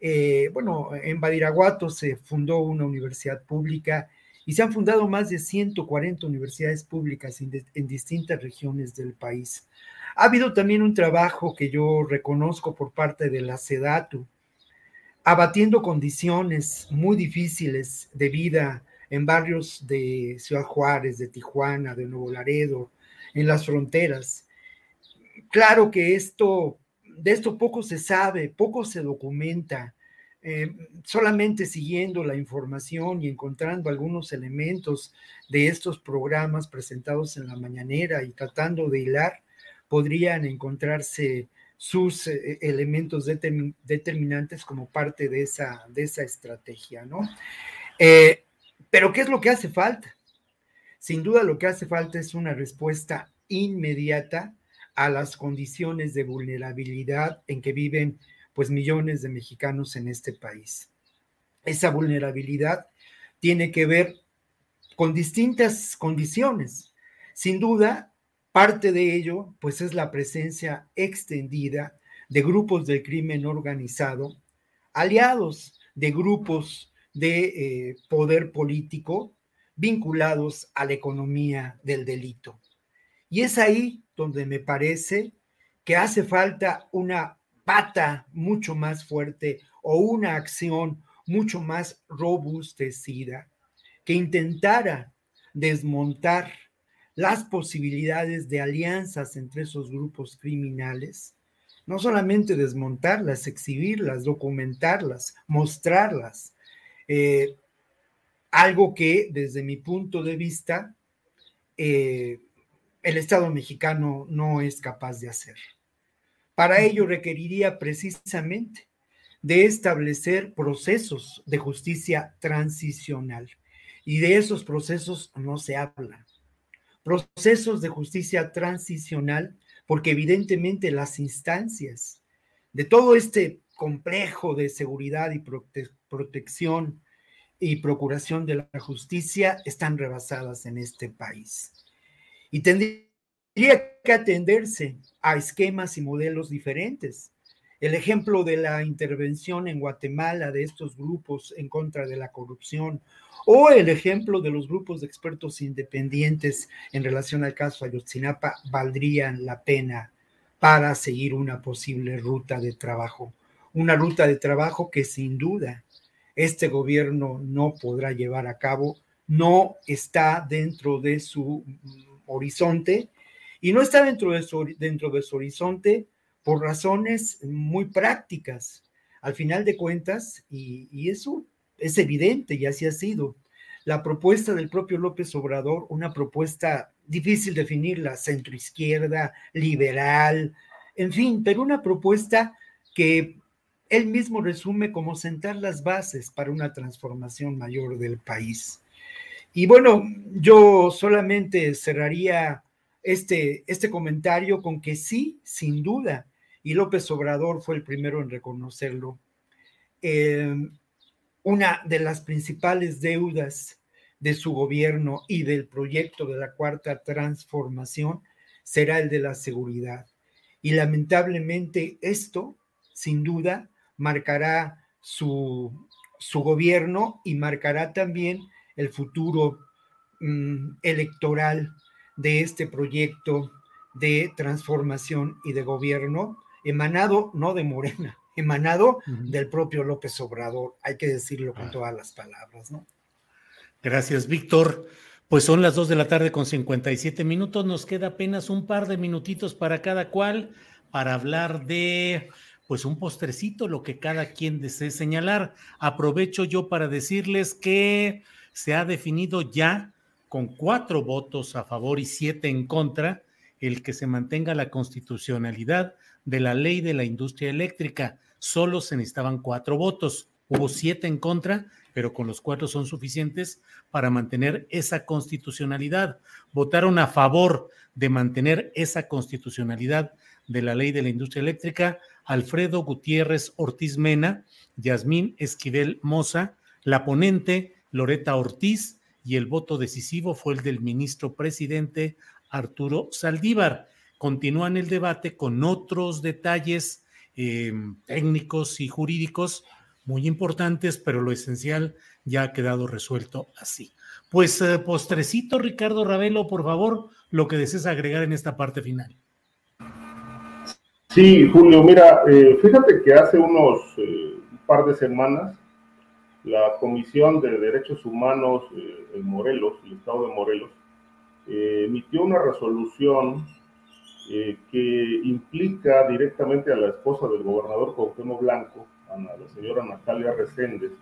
Eh, bueno, en Badiraguato se fundó una universidad pública y se han fundado más de 140 universidades públicas en, en distintas regiones del país. Ha habido también un trabajo que yo reconozco por parte de la SEDATU, abatiendo condiciones muy difíciles de vida en barrios de Ciudad Juárez, de Tijuana, de Nuevo Laredo, en las fronteras. Claro que esto, de esto poco se sabe, poco se documenta. Eh, solamente siguiendo la información y encontrando algunos elementos de estos programas presentados en la mañanera y tratando de hilar, podrían encontrarse sus eh, elementos determinantes como parte de esa, de esa estrategia, ¿no? Eh, pero ¿qué es lo que hace falta? Sin duda lo que hace falta es una respuesta inmediata a las condiciones de vulnerabilidad en que viven pues millones de mexicanos en este país. Esa vulnerabilidad tiene que ver con distintas condiciones. Sin duda, parte de ello pues es la presencia extendida de grupos del crimen organizado, aliados de grupos de eh, poder político vinculados a la economía del delito. Y es ahí donde me parece que hace falta una pata mucho más fuerte o una acción mucho más robustecida que intentara desmontar las posibilidades de alianzas entre esos grupos criminales, no solamente desmontarlas, exhibirlas, documentarlas, mostrarlas, eh, algo que desde mi punto de vista eh, el Estado mexicano no es capaz de hacer. Para ello requeriría precisamente de establecer procesos de justicia transicional. Y de esos procesos no se habla. Procesos de justicia transicional, porque evidentemente las instancias de todo este complejo de seguridad y protección y procuración de la justicia están rebasadas en este país. Y tendría que atenderse a esquemas y modelos diferentes. El ejemplo de la intervención en Guatemala de estos grupos en contra de la corrupción o el ejemplo de los grupos de expertos independientes en relación al caso Ayotzinapa valdrían la pena para seguir una posible ruta de trabajo. Una ruta de trabajo que sin duda este gobierno no podrá llevar a cabo, no está dentro de su horizonte y no está dentro de su, dentro de su horizonte por razones muy prácticas. Al final de cuentas, y, eso es evidente y así ha sido, la propuesta del propio López Obrador, una propuesta difícil definirla, centroizquierda, liberal, en fin, pero una propuesta que él mismo resume como sentar las bases para una transformación mayor del país. Y bueno, yo solamente cerraría este, este comentario con que sí, sin duda, y López Obrador fue el primero en reconocerlo, eh, una de las principales deudas de su gobierno y del proyecto de la cuarta transformación será el de la seguridad. Y lamentablemente esto, sin duda, marcará su, su gobierno y marcará también el futuro mm, electoral de este proyecto de transformación y de gobierno, emanado no de Morena, emanado del propio López Obrador, hay que decirlo con ah. todas las palabras, ¿no? Gracias, Víctor. Pues son las dos de la tarde con 57 minutos, nos queda apenas un par de minutitos para cada cual para hablar de pues un postrecito, lo que cada quien desee señalar. Aprovecho yo para decirles que se ha definido ya con cuatro votos a favor y siete en contra el que se mantenga la constitucionalidad de la ley de la industria eléctrica. Solo se necesitaban cuatro votos. Hubo siete en contra, pero con los cuatro son suficientes para mantener esa constitucionalidad. Votaron a favor de mantener esa constitucionalidad de la ley de la industria eléctrica Alfredo Gutiérrez Ortiz Mena, Yasmín Esquivel Moza, la ponente Loreta Ortiz y el voto decisivo fue el del ministro presidente Arturo Saldívar. Continúan el debate con otros detalles em, técnicos y jurídicos muy importantes, pero lo esencial ya ha quedado resuelto así. Pues eh, postrecito, Ricardo Ravelo, por favor, lo que desees agregar en esta parte final. Sí, Julio, mira, eh, fíjate que hace unos eh, par de semanas la Comisión de Derechos Humanos eh, en Morelos, el Estado de Morelos, emitió una resolución que implica directamente a la esposa del gobernador Cuauhtémoc Blanco, a la señora Natalia Reséndez,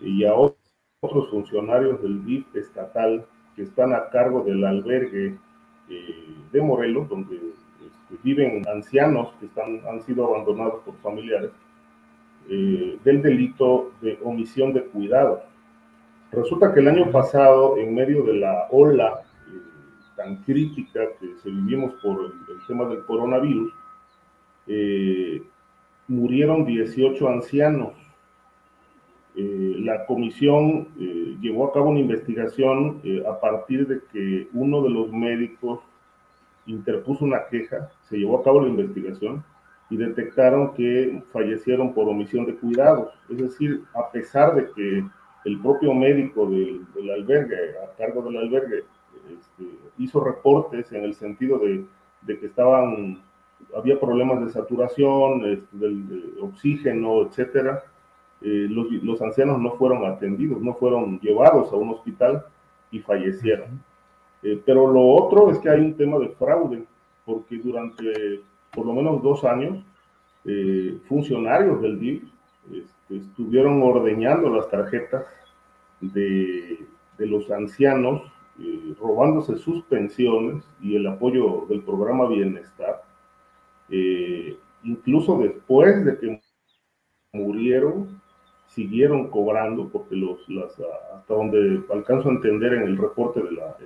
y a otros funcionarios del DIF estatal que están a cargo del albergue de Morelos, donde viven ancianos que están, han sido abandonados por familiares, eh, del delito de omisión de cuidado. Resulta que el año pasado, en medio de la ola eh, tan crítica que se vivimos por el, tema del coronavirus, eh, murieron 18 ancianos. la comisión llevó a cabo una investigación a partir de que uno de los médicos interpuso una queja, se llevó a cabo la investigación y detectaron que fallecieron por omisión de cuidados. Es decir, a pesar de que el propio médico del, albergue, a cargo del albergue, este, hizo reportes en el sentido de, que estaban, había problemas de saturación, este, del, oxígeno, etcétera, eh, los, los ancianos no fueron atendidos, no fueron llevados a un hospital y fallecieron. Eh, pero lo otro es que hay un tema de fraude, porque durante por lo menos dos años, eh, funcionarios del DIF este, estuvieron ordeñando las tarjetas de, de los ancianos, eh, robándose sus pensiones y el apoyo del programa Bienestar. incluso después de que murieron, siguieron cobrando, porque los, las, hasta donde alcanzo a entender en el reporte de la,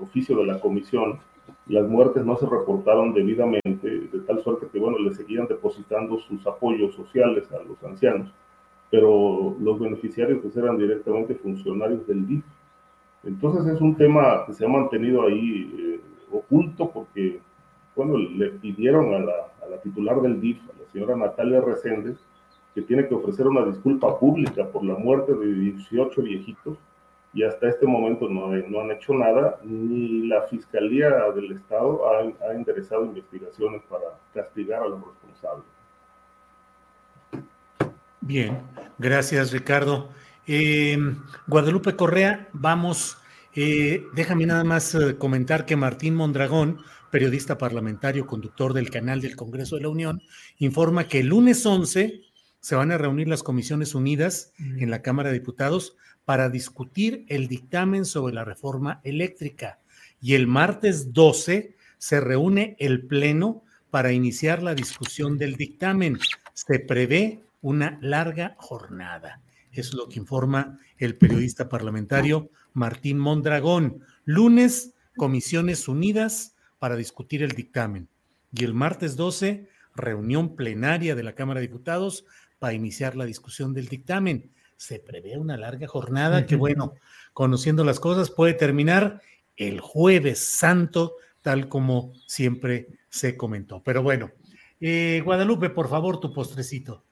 oficio de la comisión, las muertes no se reportaron debidamente, de tal suerte que, bueno, le seguían depositando sus apoyos sociales a los ancianos, pero los beneficiarios pues eran directamente funcionarios del DIF. Entonces es un tema que se ha mantenido ahí eh, oculto porque, bueno, le pidieron a la, titular del DIF, a la señora Natalia Reséndez, que tiene que ofrecer una disculpa pública por la muerte de 18 viejitos, y hasta este momento no, han hecho nada, ni la Fiscalía del Estado ha, ha interesado investigaciones para castigar a los responsables. Bien, gracias Ricardo. Eh, Guadalupe Correa, vamos, eh, déjame nada más eh, comentar que Martín Mondragón, periodista parlamentario, conductor del canal del Congreso de la Unión, informa que el lunes 11 se van a reunir las Comisiones Unidas en la Cámara de Diputados para discutir el dictamen sobre la reforma eléctrica. Y el martes 12 se reúne el Pleno para iniciar la discusión del dictamen. Se prevé una larga jornada. Es lo que informa el periodista parlamentario Martín Mondragón. Lunes, Comisiones Unidas para discutir el dictamen. Y el martes 12, reunión plenaria de la Cámara de Diputados para iniciar la discusión del dictamen se prevé una larga jornada que, bueno, conociendo las cosas, puede terminar el jueves santo, tal como siempre se comentó. Pero bueno, eh, Guadalupe, por favor, tu postrecito.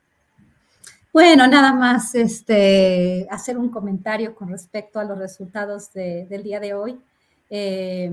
Bueno, nada más este, hacer un comentario con respecto a los resultados del día de hoy. Eh,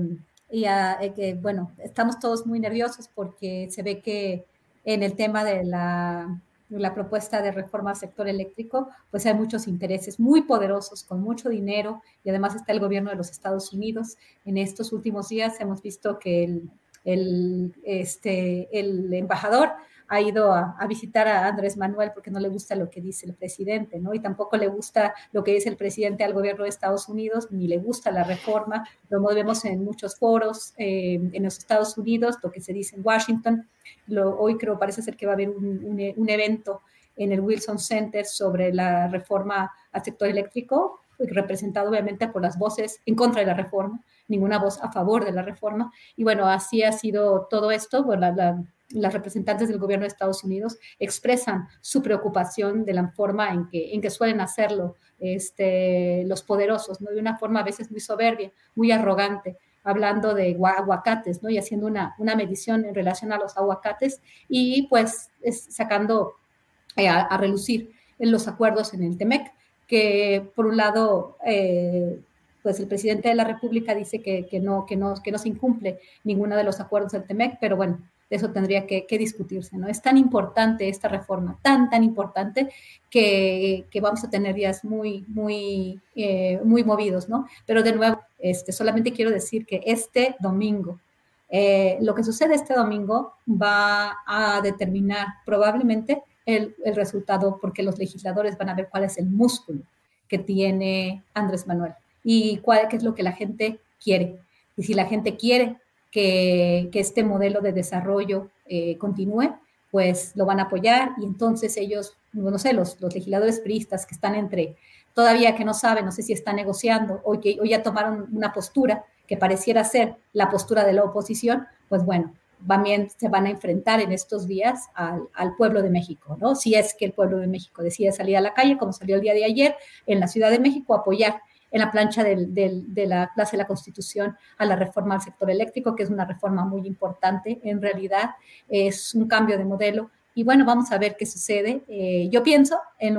y eh, que, bueno, estamos todos muy nerviosos porque se ve que en el tema de la propuesta de reforma al sector eléctrico, pues hay muchos intereses muy poderosos, con mucho dinero, y además está el gobierno de los Estados Unidos. En estos últimos días hemos visto que el, este, el embajador ha ido a, visitar a Andrés Manuel porque no le gusta lo que dice el presidente, ¿no? Y tampoco le gusta lo que dice el presidente al gobierno de Estados Unidos, ni le gusta la reforma. Lo vemos en muchos foros eh, en los Estados Unidos, lo que se dice en Washington. Lo, hoy creo parece ser que va a haber un, un evento en el Wilson Center sobre la reforma al sector eléctrico, representado obviamente por las voces en contra de la reforma, ninguna voz a favor de la reforma. Y bueno, así ha sido todo esto. Bueno, la, las representantes del gobierno de Estados Unidos expresan su preocupación de la forma en que, en que suelen hacerlo este, los poderosos, de una forma a veces muy soberbia, muy arrogante, hablando de aguacates ¿no? y haciendo una, una medición en relación a los aguacates y pues sacando eh, a, relucir los acuerdos en el TEMEC, que por un lado... Eh, pues el presidente de la República dice que, que, no, que, no, que no se incumple ninguno de los acuerdos del TEMEC, pero bueno, eso tendría que, discutirse, ¿no? Es tan importante esta reforma, tan, tan importante, que, vamos a tener días muy, muy, eh, muy movidos, ¿no? Pero de nuevo, este, solamente quiero decir que este domingo, eh, lo que sucede este domingo va a determinar probablemente el, el, resultado porque los legisladores van a ver cuál es el músculo que tiene Andrés Manuel y cuál qué es lo que la gente quiere. Y si la gente quiere que, que este modelo de desarrollo eh, continúe, pues lo van a apoyar y entonces ellos, no sé, los, los legisladores priistas que están entre, todavía que no saben, no sé si están negociando o, que, o ya tomaron una postura que pareciera ser la postura de la oposición, pues bueno, también se van a enfrentar en estos días al, al, pueblo de México, ¿no? Si es que el pueblo de México decide salir a la calle, como salió el día de ayer en la Ciudad de México, apoyar en la plancha de la clase de la Constitución a la reforma al sector eléctrico, que es una reforma muy importante. En realidad es un cambio de modelo. Y bueno, vamos a ver qué sucede. Eh, yo pienso en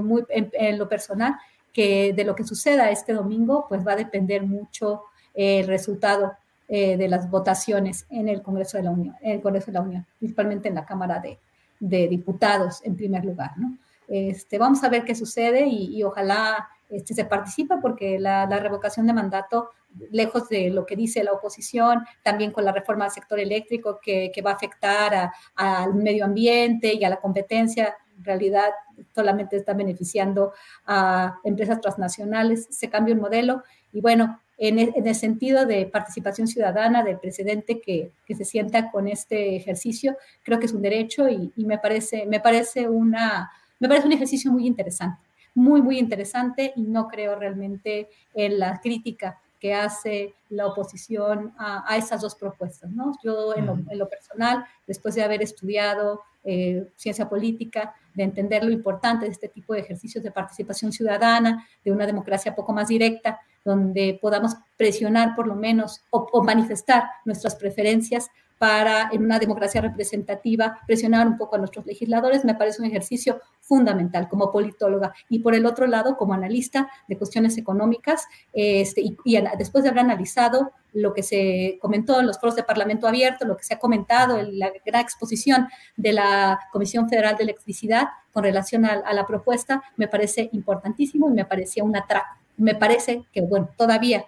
lo, personal que de lo que suceda este domingo, pues va a depender mucho el resultado eh, de las votaciones en el Congreso de la Unión, en el Congreso de la Unión, principalmente en la Cámara de, Diputados en primer lugar, ¿no? Este, vamos a ver qué sucede y ojalá este, se participa porque la, revocación de mandato, lejos de lo que dice la oposición, también con la reforma del sector eléctrico que, va a afectar al medio ambiente y a la competencia, en realidad solamente está beneficiando a empresas transnacionales, se cambia un modelo y bueno, en, e, el sentido de participación ciudadana del presidente que, se sienta con este ejercicio, creo que es un derecho y, y me, parece, me, parece una, me parece un ejercicio muy interesante muy, muy interesante y no creo realmente en la crítica que hace la oposición a, esas dos propuestas. ¿no? Yo en lo, personal, después de haber estudiado eh, ciencia política, de entender lo importante de este tipo de ejercicios de participación ciudadana, de una democracia poco más directa, donde podamos presionar por lo menos o manifestar nuestras preferencias para, en una democracia representativa, presionar un poco a nuestros legisladores, me parece un ejercicio fundamental como politóloga. Y por el otro lado, como analista de cuestiones económicas, este, y, después de haber analizado lo que se comentó en los foros de Parlamento Abierto, lo que se ha comentado en la gran exposición de la Comisión Federal de Electricidad con relación a, a la propuesta, me parece importantísimo y me parecía un atraco. Me parece que, bueno, todavía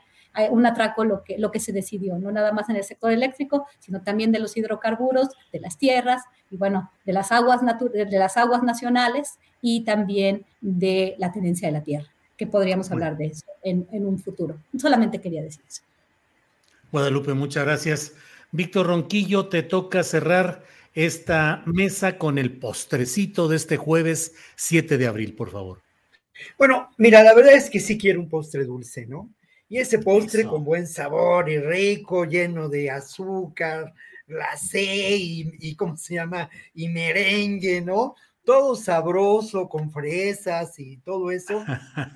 un atraco lo que, lo que se decidió, no nada más en el sector eléctrico, sino también de los hidrocarburos, de las tierras y bueno, de las aguas, de las aguas nacionales y también de la tenencia de la tierra, que podríamos hablar de eso en, en un futuro. Solamente quería decir eso. Guadalupe, muchas gracias. Víctor Ronquillo, te toca cerrar esta mesa con el postrecito de este jueves 7 de abril, por favor. Bueno, mira, la verdad es que sí quiero un postre dulce, ¿no? Y ese postre con buen sabor y rico, lleno de azúcar, glacé y, y ¿cómo se llama? Y merengue, ¿no? Todo sabroso con fresas y todo eso,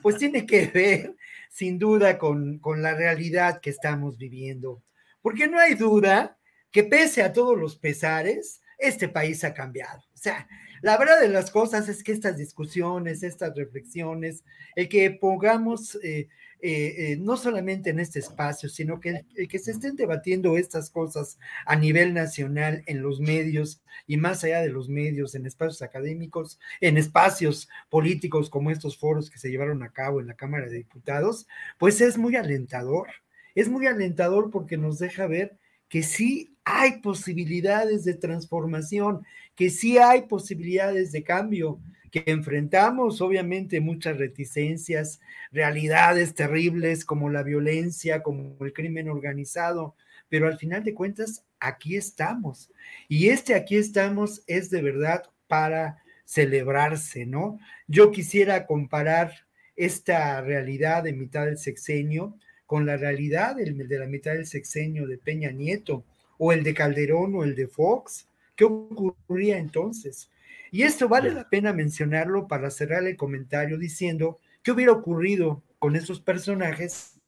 pues tiene que ver sin duda con, con la realidad que estamos viviendo. Porque no hay duda que pese a todos los pesares, este país ha cambiado. O sea, la verdad de las cosas es que estas discusiones, estas reflexiones, el que pongamos eh, eh, eh, no solamente en este espacio, sino que, que se estén debatiendo estas cosas a nivel nacional en los medios y más allá de los medios, en espacios académicos, en espacios políticos como estos foros que se llevaron a cabo en la Cámara de Diputados, pues es muy alentador. Es muy alentador porque nos deja ver que sí hay posibilidades de transformación, que sí hay posibilidades de cambio, que enfrentamos obviamente muchas reticencias, realidades terribles como la violencia, como el crimen organizado, pero al final de cuentas aquí estamos. Y este aquí estamos es de verdad para celebrarse, ¿no? Yo quisiera comparar esta realidad de mitad del sexenio con la realidad de la mitad del sexenio de Peña Nieto o el de Calderón o el de Fox. ¿Qué ocurría entonces? Y esto vale la pena mencionarlo para cerrar el comentario diciendo qué hubiera ocurrido con esos personajes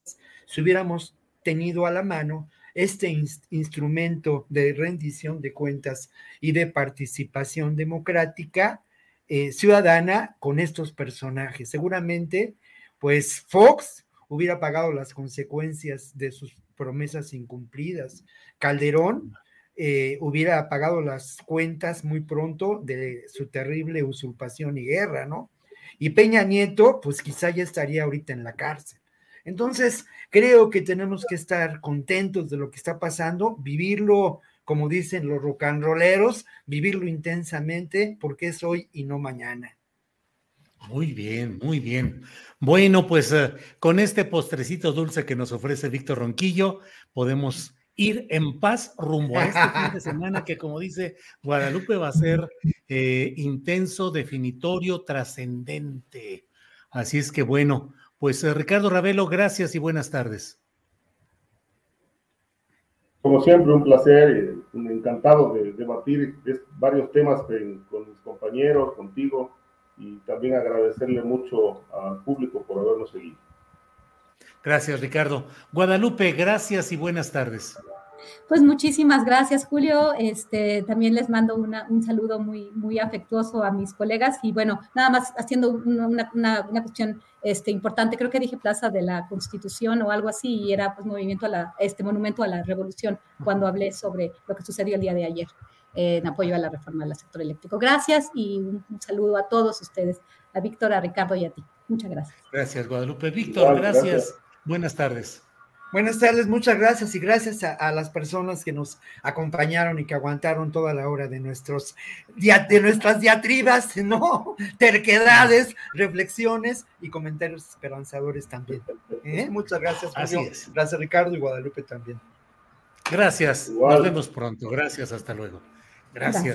si hubiéramos tenido a la mano este instrumento de rendición de cuentas y de participación democrática eh, ciudadana con estos personajes. Seguramente, pues Fox hubiera pagado las consecuencias de sus promesas incumplidas. Calderón eh, hubiera pagado las cuentas muy pronto de su terrible usurpación y guerra, ¿no? Y Peña Nieto, pues quizá ya estaría ahorita en la cárcel. Entonces, creo que tenemos que estar contentos de lo que está pasando, vivirlo, como dicen los rocanroleros, vivirlo intensamente, porque es hoy y no mañana. Muy bien, muy bien. Bueno, pues eh, con este postrecito dulce que nos ofrece Víctor Ronquillo, podemos ir en paz rumbo a este fin de semana que, como dice Guadalupe, va a ser eh, intenso, definitorio, trascendente. Así es que bueno, pues eh, Ricardo Ravelo, gracias y buenas tardes. Como siempre, un placer, encantado de debatir varios temas con mis compañeros, contigo, y también agradecerle mucho al público por habernos seguido. Gracias, Ricardo. Guadalupe, gracias y buenas tardes. Pues muchísimas gracias, Julio. Este, también les mando un saludo muy, muy afectuoso a mis colegas y bueno, nada más haciendo una, una, una, cuestión este, importante, creo que dije Plaza de la Constitución o algo así y era pues movimiento a la, este monumento a la revolución cuando hablé sobre lo que sucedió el día de ayer eh, en apoyo a la reforma del sector eléctrico. Gracias y un, saludo a todos ustedes, a Víctor, a Ricardo y a ti. Muchas gracias. Gracias, Guadalupe. Víctor, gracias. Buenas tardes. Buenas tardes, muchas gracias y gracias a, las personas que nos acompañaron y que aguantaron toda la hora de nuestros de nuestras diatribas, ¿no? Terquedades, reflexiones y comentarios esperanzadores también. ¿eh? Muchas gracias, Julio. Gracias, Ricardo y Guadalupe también. Gracias. Nos vemos pronto. Gracias, hasta luego. Gracias.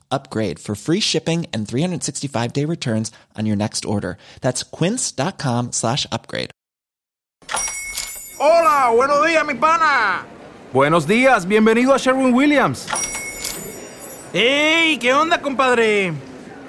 upgrade for free shipping and 365 day returns on your next order. That's quince.com slash upgrade. Hola, buenos días, mi pana. Buenos días, bienvenido a Sherwin Williams. ¡Ey! ¿Qué onda, compadre?